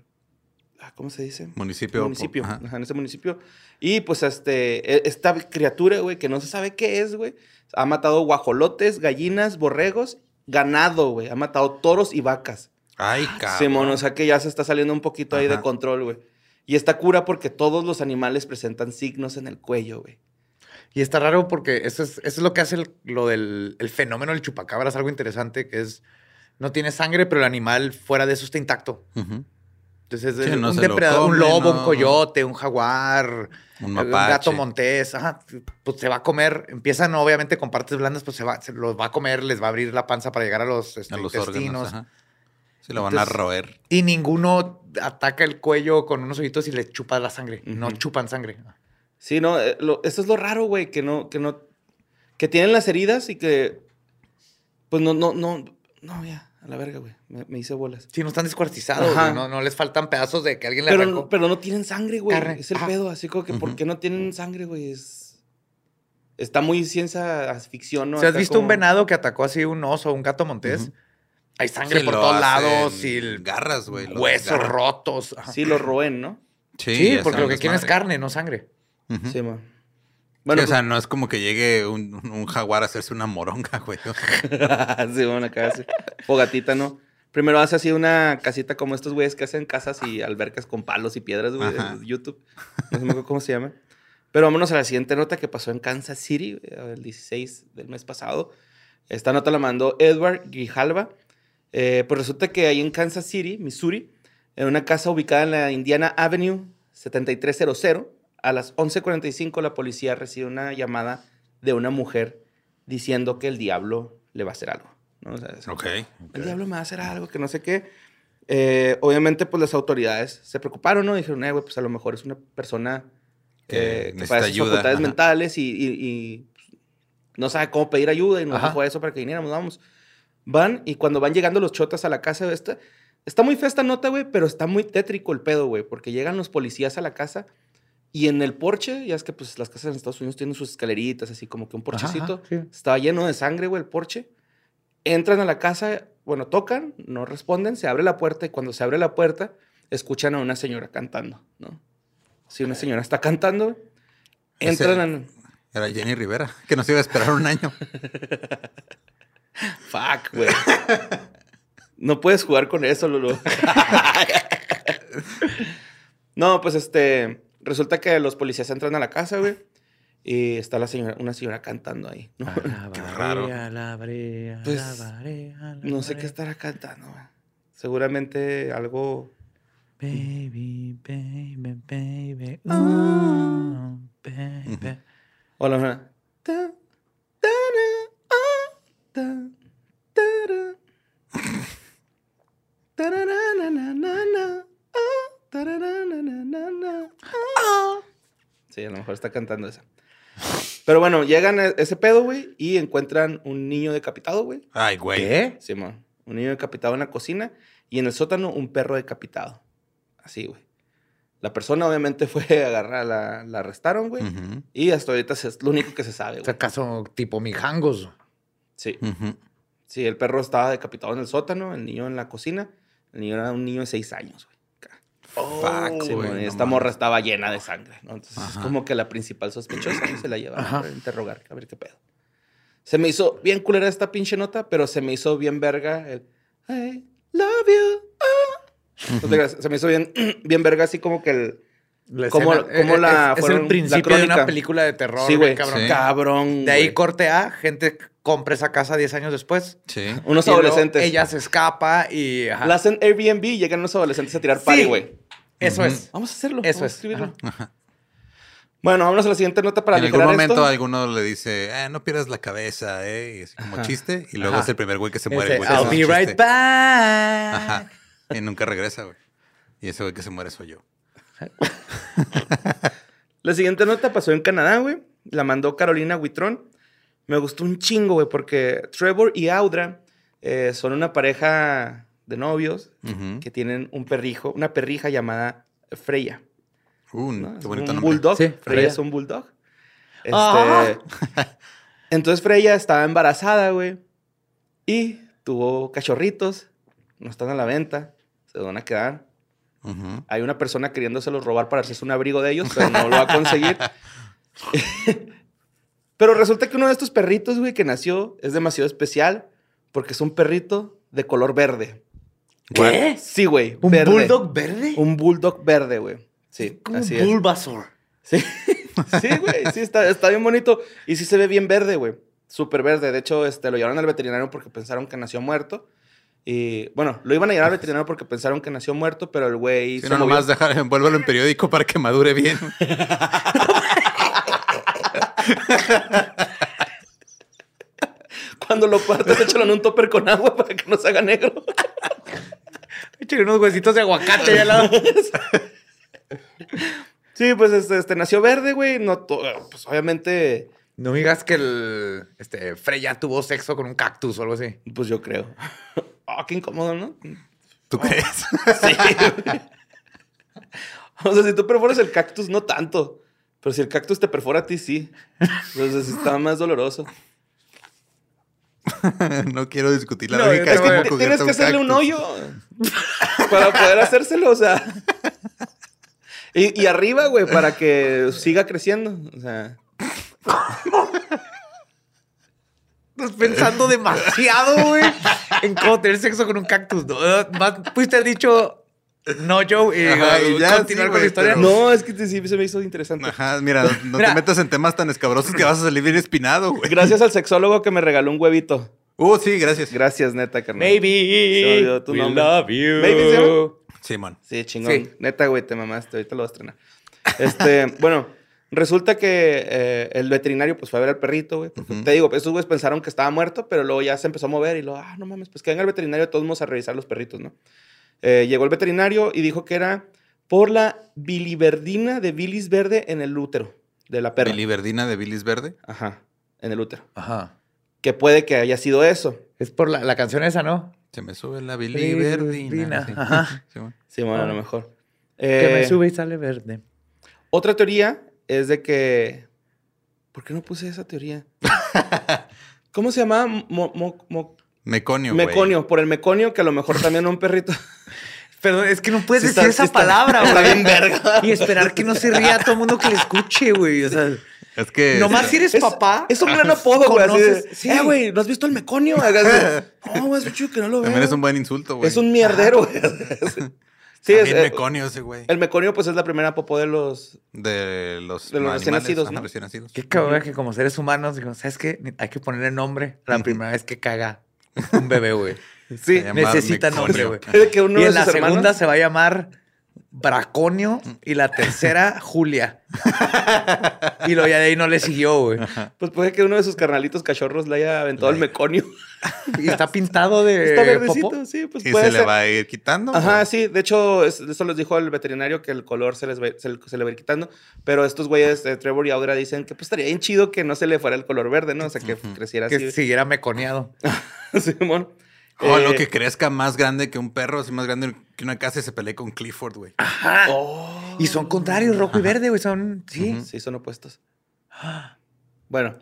ah, ¿Cómo se dice? Municipio. municipio. ajá. Ajá, en ese municipio. Y pues este, e- esta criatura, güey, que no se sabe qué es, güey, ha matado guajolotes, gallinas, borregos, ganado, güey. Ha matado toros y vacas. Ay, cabrón. Simón, o sea que ya se está saliendo un poquito ahí de control, güey. Y esta cura porque todos los animales presentan signos en el cuello, güey. Y está raro porque eso es, eso es lo que hace el- lo del el fenómeno del chupacabras, algo interesante, que es, no tiene sangre, pero el animal fuera de eso está intacto. Ujú. Entonces es Sí, no un depredador, un come, lobo, no. un coyote, un jaguar, Un un gato montés, ajá, pues se va a comer, empiezan obviamente con partes blandas, pues se, va, se los va a comer, les va a abrir la panza para llegar a los, este, A los intestinos. órganos, ajá. Se lo van a Entonces- roer. Y ninguno ataca el cuello con unos ojitos y le chupa la sangre. No Ujú. chupan sangre. Sí, no, eh, lo- eso es lo raro, güey, que no, que no, que tienen las heridas y que, pues no, no, no, no, ya, a la verga, güey, me, me hice bolas. Sí, no están descuartizados, güey, no, no les faltan pedazos de que alguien le Pero, arrancó. pero no tienen sangre, güey, es el Ajá. pedo, así como que, ¿por qué no tienen sangre, güey? Es, está muy ciencia ficción, ¿no? ¿Si has visto como- un venado que atacó así un oso o un gato montés? Hay sangre Sí, por todos lados y el- garras, güey. huesos rotos. Ajá. Sí, lo roen, ¿no? Sí, Sí, porque lo que quieren es carne, no sangre. Sí. Sí, Bueno, o sea, no es como que llegue un, un jaguar a hacerse una moronga, güey. sí, bueno, acá hace fogatita, ¿no? Primero hace así una casita como estos güeyes que hacen casas y albercas con palos y piedras, güey, de YouTube. No sé cómo se llama. Pero vámonos a la siguiente nota que pasó en Kansas City, el 16 del mes pasado. Esta nota la mandó Edward Grijalva. Eh, pues resulta que ahí en Kansas City, Missouri, en una casa ubicada en la Indiana Avenue 7300, a las 11.45 la policía recibe una llamada de una mujer diciendo que el diablo le va a hacer algo. ¿no? O sea, es- Ok. el diablo me va a hacer algo, que no sé qué. Eh, obviamente, pues las autoridades se preocuparon, ¿no? Dijeron, eh, güey, pues a lo mejor es una persona Que eh, que padece facultades ajá. mentales y, y- y, pues, no sabe cómo pedir ayuda y nos Ajá. dijo eso para que viniéramos, vamos. Van y cuando van llegando los chotas a la casa, esta, está muy fea esta nota, güey, pero está muy tétrico el pedo, güey, porque llegan los policías a la casa y en el porche, ya es que pues las casas en Estados Unidos tienen sus escaleritas, así como que un ajá, porchecito. sí. Estaba lleno de sangre, güey, el porche. Entran a la casa, bueno, tocan, no responden, se abre la puerta y cuando se abre la puerta, escuchan a una señora cantando, ¿no? Si una señora está cantando, Ese- entran en... Era Jenny Rivera, que nos iba a esperar un año. Fuck, güey. No puedes jugar con eso, Lulu. no, pues este. Resulta que los policías entran a la casa, güey. Y está la señora, una señora cantando ahí. ¿no? Qué raro. Pues, No sé qué estará cantando, güey. Seguramente algo. Baby, baby, baby. Ah. ooh, baby. O la ta, ta, ra, ta, ta, Sí, a lo mejor está cantando esa. Pero bueno, llegan a ese pedo, güey, y encuentran un niño decapitado, güey. Ay, güey. ¿Qué? Simón. Un niño decapitado en la cocina y en el sótano un perro decapitado. Así, güey. La persona obviamente fue a agarrar, la, la arrestaron, güey. Y hasta ahorita es lo único que se sabe, O güey. sea, caso tipo mijangos. Sí. Sí, el perro estaba decapitado en el sótano, el niño en la cocina. El niño era un niño de seis años, güey. Fuck, Sí, güey, no esta mames. morra estaba llena de sangre, ¿no? Entonces es Ajá. como que la principal sospechosa se la Ajá. para interrogar, a ver qué pedo. Se me hizo bien culera esta pinche nota, pero se me hizo bien verga el I love you. ah. No te creas, se me hizo bien, bien verga, así como que el. La ¿Cómo- escena- cómo eh, la es, es fueron- el principio la de una película de terror, sí, güey. cabrón. Sí. Cabrón. De ahí güey. corte A, gente compra esa casa 10 años después. Sí. Unos Y adolescentes. Ella se escapa y. ajá. La hacen Airbnb y llegan unos adolescentes a tirar Sí. party, güey. Eso es. Vamos a hacerlo. Eso vamos a es. escribirlo. Ajá. Bueno, vámonos a la siguiente nota para en algún momento esto. alguno le dice, eh, no pierdas la cabeza, eh, y así como Ajá. chiste. Y luego Ajá. es el primer güey que se muere. Ese, I'll be right chiste. back. Ajá. Y nunca regresa, güey. Y ese güey que se muere soy yo. La siguiente nota pasó en Canadá, güey. La mandó Carolina Huitrón. Me gustó un chingo, güey, porque Trevor y Audra eh, son una pareja de novios que tienen un perrijo, una perrija llamada Freya. Uh, ¿no? qué Es bonito un nombre. bulldog. Sí, Freya Freya. es un bulldog. Este, Ah. Entonces Freya estaba embarazada, güey. Y tuvo cachorritos. No están a la venta. Se van a quedar. Hay una persona queriéndoselos robar para hacerse un abrigo de ellos, pero no lo va a conseguir. pero resulta que uno de estos perritos, güey, que nació es demasiado especial porque es un perrito de color verde. ¿Qué? Sí, güey. ¿Un verde. bulldog verde? Un bulldog verde, güey. Sí, Como así un. Bulbasaur. Sí, sí, güey. Sí, está, está bien bonito. Y sí se ve bien verde, güey. Súper verde. De hecho, este, lo llevaron al veterinario porque pensaron que nació muerto. Y bueno, lo iban a llevar al veterinario porque pensaron que nació muerto, pero el güey Si se no, movió. nomás dejar, envuélvelo en periódico para que madure bien. Cuando lo partes, échalo en un topper con agua para que no se haga negro. Échale unos huesitos de aguacate ahí al lado. Sí, pues este, este, nació verde, güey. No, pues obviamente, No digas que el este, Freya tuvo sexo con un cactus o algo así. pues yo creo. Ah, qué incómodo, ¿no? ¿Tú crees? Sí. o sea, si tú perforas el cactus, no tanto. Pero si el cactus te perfora a ti, sí. Entonces está más doloroso. no quiero discutir la No, lógica. Es de que tienes que hacerle un hoyo para poder hacérselo, o sea. Y, y arriba, güey, para que siga creciendo. O sea, Estás pensando demasiado, güey, en cómo tener sexo con un cactus. ¿no? Más pudiste haber dicho no, Joe, y, Ajá, y ya, continuar sí, con la historia. pero- no, es que sí se me hizo interesante. Ajá, mira, no, no Mira. te metas en temas tan escabrosos que vas a salir bien espinado, güey. Gracias al sexólogo que me regaló un huevito. Uh, sí, gracias. Gracias, neta, carnal. Maybe olvidó tu we nombre. love you. Maybe llama. Simón. Sí, chingón. Sí. Neta, güey, te mamaste. Ahorita lo vas a estrenar. Este, bueno, resulta que eh, el veterinario pues fue a ver al perrito, güey. Te digo, esos güeyes pensaron que estaba muerto, pero luego ya se empezó a mover y luego, ah, no mames, pues que venga el veterinario de todos modos a revisar los perritos, ¿no? Eh, llegó el veterinario y dijo que era por la biliverdina de bilis verde en el útero de la perra. Biliverdina de bilis verde. Ajá, en el útero. Ajá. Que puede que haya sido eso. Es por la, la canción esa, ¿no? Se me sube la biliverdina. Sí. ajá. Simón. Sí, bueno, a Ah. lo mejor. Que Eh, me sube y sale verde. Otra teoría es de que. ¿Por qué no puse esa teoría? ¿Cómo se llamaba? Mo- mo- mo- Meconio, meconio. Por el meconio, que a lo mejor también un perrito. Pero es que no puedes Sí decir está- esa sí está- palabra, está güey. bien verga. Y esperar que no se ría todo el mundo que le escuche, güey. O sea, Es que. nomás si eres Es, papá. es un gran apodo, güey. De, sí. Eh, güey, ¿no has visto el meconio? No, güey, es mucho que no lo veo. También es un buen insulto, güey. Es un mierdero, güey. Sí, es, También eh, meconio ese, güey. el meconio, pues es la primera popó de los. De los, de los recién nacidos, ¿no? recién nacidos. Qué cabrón que como seres humanos, digo, ¿sabes qué? Hay que ponerle nombre la primera vez que caga un bebé, güey. Sí, Necesita nombre, güey. Puede que uno Y de en la sus hermanos- segunda se va a llamar Braconio y la tercera Julia. y lo ya de ahí no le siguió, güey. Pues puede que uno de sus carnalitos cachorros le haya aventado el meconio. Y está pintado de Está verdecito, popó. sí, pues Y puede se le va a ir quitando. Ajá, güey. sí. De hecho, es- eso les dijo el veterinario que el color se, les va- se, se le va a ir quitando. Pero estos güeyes, eh, Trevor y Audra, dicen que pues estaría bien chido que no se le fuera el color verde, ¿no? O sea, que creciera Que así. siguiera meconeado. Simón. O Eh, lo que crezca más grande que un perro, así más grande que una casa y se pelee con Clifford, güey. oh. Y son contrarios, rojo y verde, güey. Son. Sí. Sí, son opuestos. Bueno,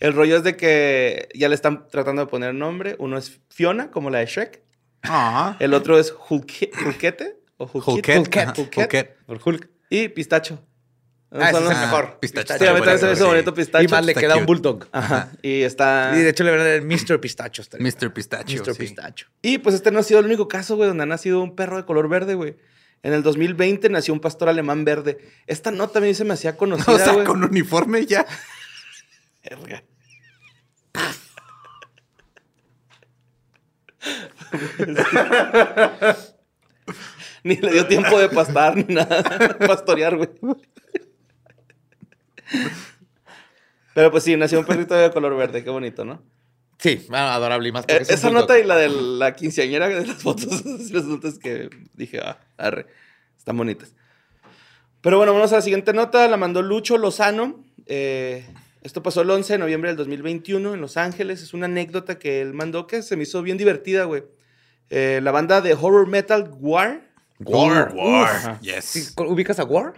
el rollo es de que ya le están tratando de poner nombre. Uno es Fiona, como la de Shrek. Ah. El otro es Hulkete. O ajá, Hulket. Hulket. Por Hulk. Y Pistacho. Ah, ese es el mejor. Pistacho. Sí, a mí también se me hizo sí. bonito Pistacho. Y más le queda un bulldog. Ajá. Y está. Y de hecho le van a dar Mr. Pistacho. Mr. Pistacho. Mr. Pistacho. Y pues este no ha sido el único caso, güey, donde ha nacido un perro de color verde, güey. En el 2020 nació un pastor alemán verde. Esta nota a mí se me hacía conocida, O sea, con uniforme ya. Verga. ni le dio tiempo de pastar ni nada. Pastorear, güey. Pero pues sí, nació un perrito de color verde. Qué bonito, ¿no? Sí, adorable. Y más Eh, Esa nota y la de la quinceañera de las fotos, las notas que dije, ah, arre, están bonitas. Pero bueno, vamos a la siguiente nota. La mandó Lucho Lozano. Eh, esto pasó el 11 de noviembre del 2021 en Los Ángeles. Es una anécdota que él mandó que se me hizo bien divertida, güey. Eh, la banda de horror metal War. War. War. Yes. ¿Ubicas a War?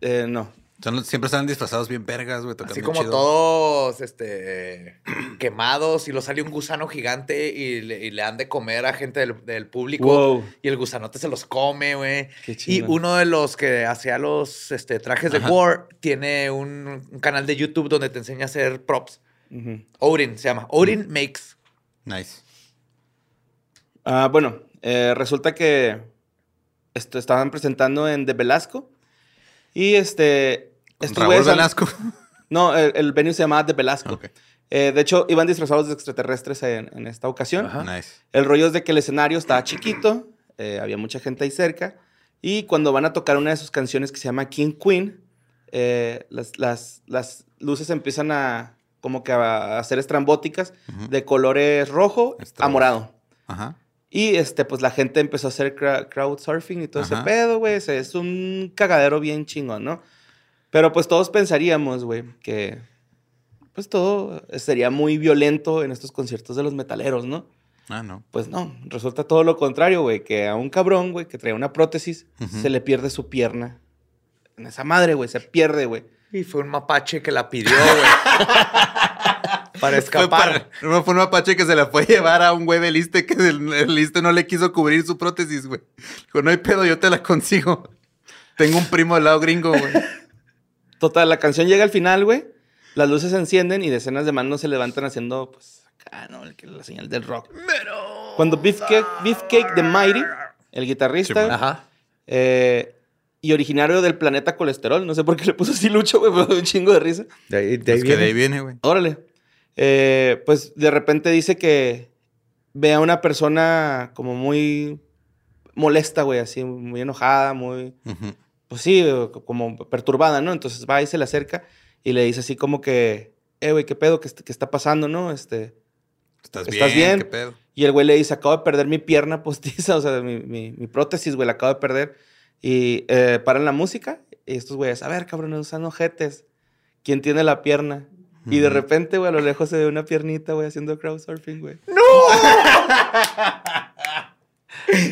eh, no. Son siempre están disfrazados bien vergas, güey. tocando Así como chido. todos este, quemados y lo sale un gusano gigante y le, y le han de comer a gente del, del público. Wow. Y el gusanote se los come, güey. Qué Y uno de los que hacía los este, trajes de Ajá. War tiene un, un canal de YouTube donde te enseña a hacer props. Odin se llama. Odin Makes. Nice. Ah, bueno, eh, resulta que esto estaban presentando en The Velasco. Y este. Estos Raúl Velasco. No, el, el venue se llamaba The Velasco. Eh, de hecho, iban disfrazados de extraterrestres en, en esta ocasión. Ajá. Nice. El rollo es de que el escenario estaba chiquito, eh, había mucha gente ahí cerca, y cuando van a tocar una de sus canciones que se llama King Queen, eh, las, las, las luces empiezan a como que a, a ser estrambóticas de colores rojo a Estrabos. morado. Ajá. Y este, pues la gente empezó a hacer cra- crowdsurfing y todo Ajá. ese pedo, güey. Es un cagadero bien chingón, ¿no? Pero pues todos pensaríamos, güey, que pues todo sería muy violento en estos conciertos de los metaleros, ¿no? Ah, no. Pues no, resulta todo lo contrario, güey, que a un cabrón, güey, que trae una prótesis, se le pierde su pierna. En esa madre, güey, se pierde, güey. Y fue un mapache que la pidió, güey. para escapar. Fue, para- fue un mapache que se la fue a llevar a un güey del Iste que el, el Iste no le quiso cubrir su prótesis, güey. Dijo, no hay pedo, yo te la consigo. Tengo un primo del lado gringo, güey. Total, la canción llega al final, güey. Las luces se encienden y decenas de manos se levantan haciendo, pues, acá, ¿no? El que- La señal del rock. Cuando Beefcake, Beefcake the Mighty, el guitarrista, Ajá. eh, y originario del planeta colesterol, no sé por qué le puso así Lucho, güey, pero un chingo de risa. De ahí, de ahí Es que viene. de ahí viene, güey. Órale. Eh, pues de repente dice que ve a una persona como muy molesta, güey, así, muy enojada, muy. Pues sí, eh, como perturbada, ¿no? Entonces va y se le acerca y le dice así como que, eh, güey, ¿qué pedo? ¿Qué, est- qué está pasando, no? Este, ¿Estás, ¿Estás bien? bien? ¿Qué pedo? y el güey le dice, acabo de perder mi pierna postiza, o sea, mi, mi, mi prótesis, güey, la acabo de perder. Y eh, paran la música y estos güeyes, a ver, cabrón, usan ojetes. ¿Quién tiene la pierna? Y de repente, güey, a lo lejos se ve una piernita, güey, haciendo crowdsurfing, güey.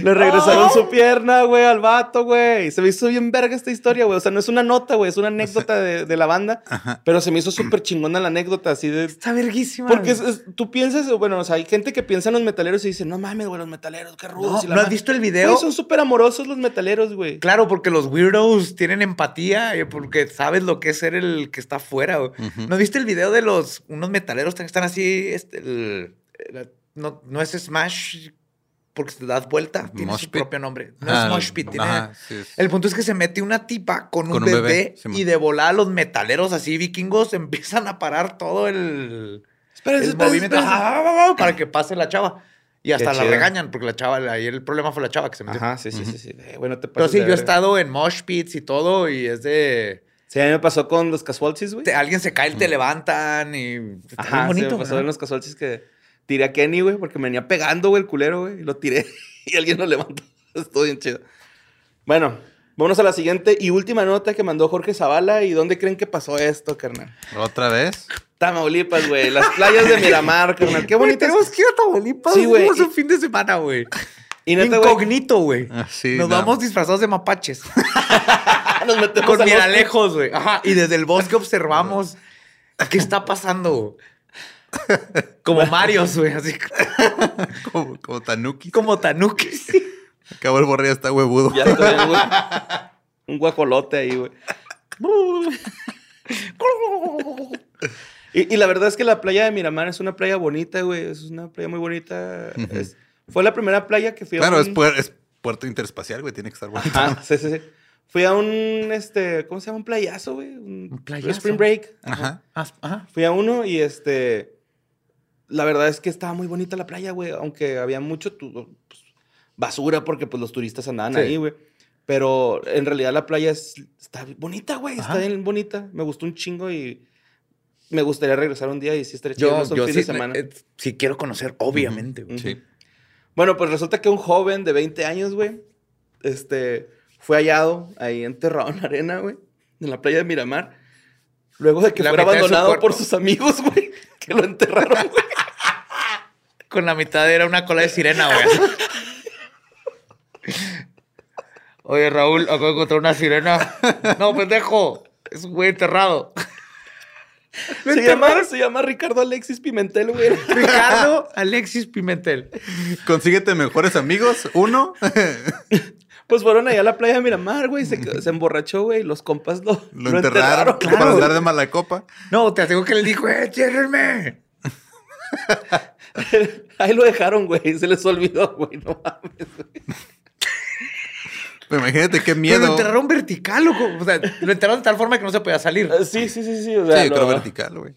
Le regresaron su pierna, güey, al vato, güey. Se me hizo bien verga esta historia, güey. O sea, no es una nota, güey, es una anécdota de, de la banda. Ajá. Pero se me hizo súper chingona la anécdota, así de... Está verguísima. Porque es- es- tú piensas, bueno, o sea, hay gente que piensa en los metaleros y dice, no mames, güey, los metaleros, qué rudos. No, y la ¿no has madre". visto el video? son súper amorosos los metaleros, güey. Claro, porque los weirdos tienen empatía, eh, porque sabes lo que es ser el que está afuera. güey. Ujú. ¿No viste el video de los unos metaleros que están así? Este, el- el- no, no es Smash porque te das vuelta, tiene Mosh su pit. propio nombre. No Ah, es Mosh Pit, tiene- ajá, sí, es- El punto es que se mete una tipa con un, Con un bebé, bebé, sí, y de volada los metaleros así vikingos empiezan a parar todo el, Espérense, el espérense, movimiento espérense. ah, para que pase la chava. Y hasta la regañan porque la chava, ahí el problema fue la chava que se metió. Ajá, sí, sí, sí. sí. Eh, bueno, te Pero sí, yo he estado en mosh pits y todo y es de... Sí, a mí me pasó con los casualties, güey. alguien se cae y te levantan y... Ajá, sí, bonito. me pasó en los casualties que tiré a Kenny, güey, porque me venía pegando, güey, el culero, güey, y lo tiré y alguien lo levantó. Estuvo bien chido. Bueno, vámonos a la siguiente y última nota que mandó Jorge Zavala. ¿Y dónde creen que pasó esto, carnal? ¿Otra vez? Tamaulipas, güey. Las playas de Miramar, carnal. Qué bonitas. tenemos que ir a Tamaulipas. Sí, güey, un fin de semana, güey. Y neta, güey, Incognito, güey. Ah, sí, Nos no. vamos disfrazados de mapaches. nos metemos Con miralejos, güey. Ajá. Y desde el bosque observamos qué está pasando. Como Marios, güey. Así Como, como Tanuki. como Tanuki. Acabó el borre, ya está huevudo. Ya estoy, güey. Un guajolote ahí, güey. Y, y la verdad es que la playa de Miramar es una playa bonita, güey. Es una playa muy bonita. Es- fue la primera playa que fui a Claro, es, puer- es puerto interespacial, güey. Tiene que estar bonito. Ajá, sí, sí, sí. Fui a un, este, ¿cómo se llama? Un playazo, güey. Un, Un playazo. Spring Break. Ajá. Ajá. Fui a uno y, este, la verdad es que estaba muy bonita la playa, güey. Aunque había mucho tu- pues, basura porque, pues, los turistas andaban Sí. ahí, güey. Pero en realidad la playa es, está bonita, güey. Ajá. Está bien bonita. Me gustó un chingo y me gustaría regresar un día y sí chido Yo, yo fin sí, de semana. eh, sí quiero conocer, obviamente. güey. Ujú. Sí. Bueno, pues resulta que un joven de 20 años, güey, este, fue hallado ahí enterrado en la arena, güey, en la playa de Miramar. Luego de que La fuera abandonado por sus amigos, güey, que lo enterraron, güey. Con la mitad era una cola de sirena, güey. Oye, Raúl, acabo de encontrar una sirena. No, pendejo. Es un güey enterrado. Lo Se llama, enterraron. se llama Ricardo Alexis Pimentel, güey. Ricardo Alexis Pimentel. Consíguete mejores amigos. Uno. Pues fueron allá a la playa de Miramar, güey, se, se emborrachó, güey, los compas lo, Lo enterraron claro. para andar de mala copa. No, te aseguro que le dijo, ¡eh, ciérrenme! Ahí lo dejaron, güey, se les olvidó, güey, no mames, güey. Pero imagínate qué Pero miedo. lo enterraron vertical, loco. O sea, lo enterraron de tal forma que no se podía salir. Ah, Sí, sí, sí, sí, o sea, Sí, lo- creo vertical, güey.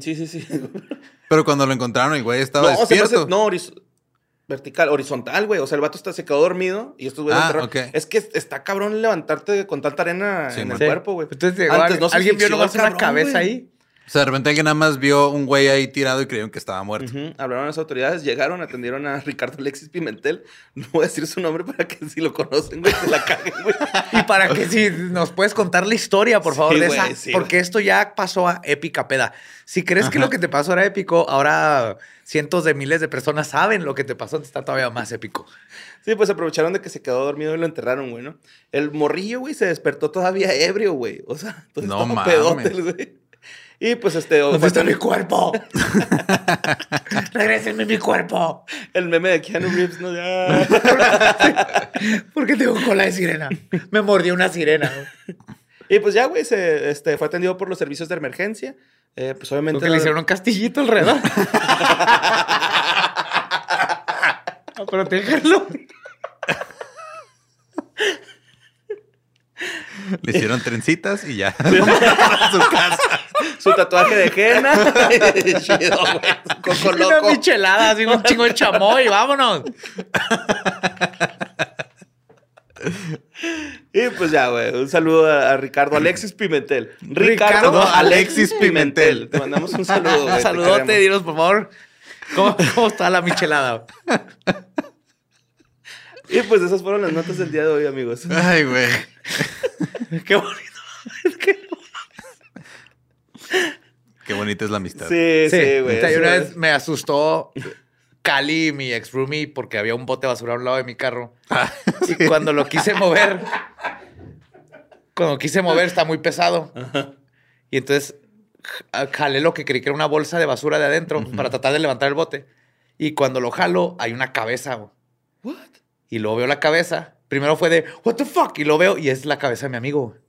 Sí, sí, sí. Pero cuando lo encontraron, el güey estaba no, despierto. hace- no, horiz- vertical, horizontal, güey. O sea, el vato está, se quedó dormido y estos güeyes Ah, lo enterraron. ok. Es que está cabrón levantarte con tanta arena Sí, en man. el cuerpo, güey. Entonces, Antes no se alguien vio nomás una cabeza güey. ahí. O sea, de repente alguien nada más vio un güey ahí tirado y creyeron que estaba muerto. Hablaron a las autoridades, llegaron, atendieron a Ricardo Alexis Pimentel. No voy a decir su nombre para que si lo conocen, güey, se la caguen, güey. Y para que si nos puedes contar la historia, por favor, Sí, de güey, esa. sí, porque esto ya pasó a épica peda. Si crees que lo que te pasó era épico, ahora cientos de miles de personas saben lo que te pasó, está todavía más épico. Sí, pues aprovecharon de que se quedó dormido y lo enterraron, güey, ¿no? El morrillo, güey, se despertó todavía ebrio, güey. O sea, entonces No estaba mames. pedote, güey. Y pues este... ¿Dónde está mi cuerpo? Regrésenme mi cuerpo. El meme de Keanu Reeves, ¿no? Ya. ¿Por qué tengo cola de sirena? Me mordió una sirena. Y pues ya, güey, se este, fue atendido por los servicios de emergencia. Eh, pues obviamente... Porque le hicieron un castillito alrededor. A protegerlo. Le hicieron trencitas y ya. Su tatuaje de henna. Chido, güey. Coco Una michelada, así un chingo de chamoy, vámonos. Y pues ya, güey. Un saludo a, a Ricardo Alexis Pimentel. Ricardo, Ricardo Alexis Pimentel. Te mandamos un saludo, güey. Un te saludote, dinos, por favor. ¿Cómo, cómo está la michelada? Y pues esas fueron las notas del día de hoy, amigos. Ay, güey. Qué bonito. Qué bonita es la amistad. Sí, sí, güey. Sí, una vez me asustó Cali, mi ex roomie, porque había un bote de basura a un lado de mi carro. Y cuando lo quise mover, cuando quise mover, está muy pesado. Y entonces ja- jalé lo que creí que era una bolsa de basura de adentro para tratar de levantar el bote. Y cuando lo jalo, hay una cabeza. güey. What? Y luego veo la cabeza. Primero fue de, what the fuck? Y lo veo y es la cabeza de mi amigo. güey.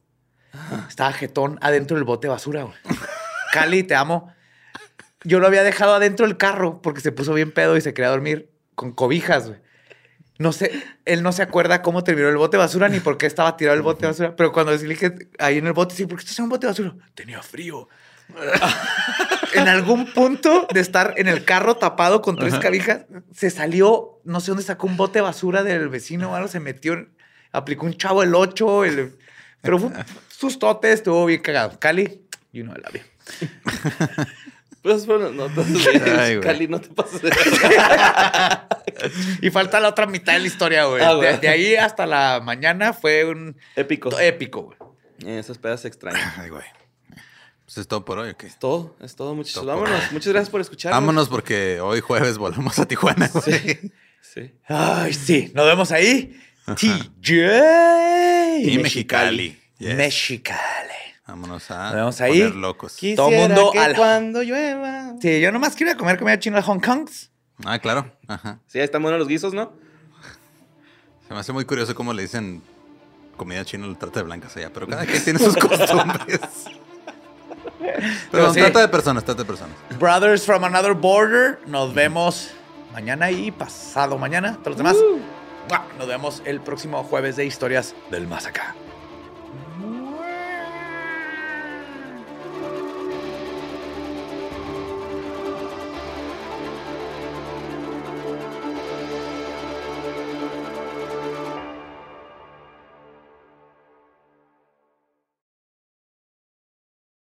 Estaba jetón adentro del bote de basura. güey. Cali, te amo. Yo lo había dejado adentro del carro porque se puso bien pedo y se quería dormir con cobijas, güey. No sé, él no se acuerda cómo terminó el bote de basura ni por qué estaba tirado el bote de basura. Pero cuando le dije ahí en el bote, sí, ¿por qué estás en un bote de basura? Tenía frío. en algún punto de estar en el carro tapado con tres cabijas, se salió, no sé dónde sacó un bote de basura del vecino o algo, se metió, aplicó un chavo el 8, el, pero fue un sustote, estuvo bien cagado. Cali, you know I love you. Pues notas de Ay. Cali, no te pases de Y falta la otra mitad de la historia, güey. Ah, de, de ahí hasta la mañana fue un Épico. épico, güey. Esas pedas extrañas. Ay, güey. Pues es todo por hoy, ¿ok? Es todo, es todo, muchachos. Todo por Vámonos. Muchas gracias por escuchar. Vámonos porque hoy jueves volvemos a Tijuana, güey. Sí. Sí. Ay, sí. Nos vemos ahí. TJ. Y Mexicali. Yes. Mexicali. Vámonos a Nos ahí. poner locos. Quisiera Todo mundo que al- cuando llueva. Sí, yo nomás quiero comer comida china a Hong Kong. Ah, claro. Ajá. Sí, ahí están buenos los guisos, ¿no? Se me hace muy curioso cómo le dicen comida china al trata de blancas allá, pero cada quien tiene sus costumbres. Pero sí. trata de personas, trata de personas. Brothers from Another Border. Nos vemos mañana y pasado mañana. Todos los demás. Nos vemos el próximo jueves de historias del más acá.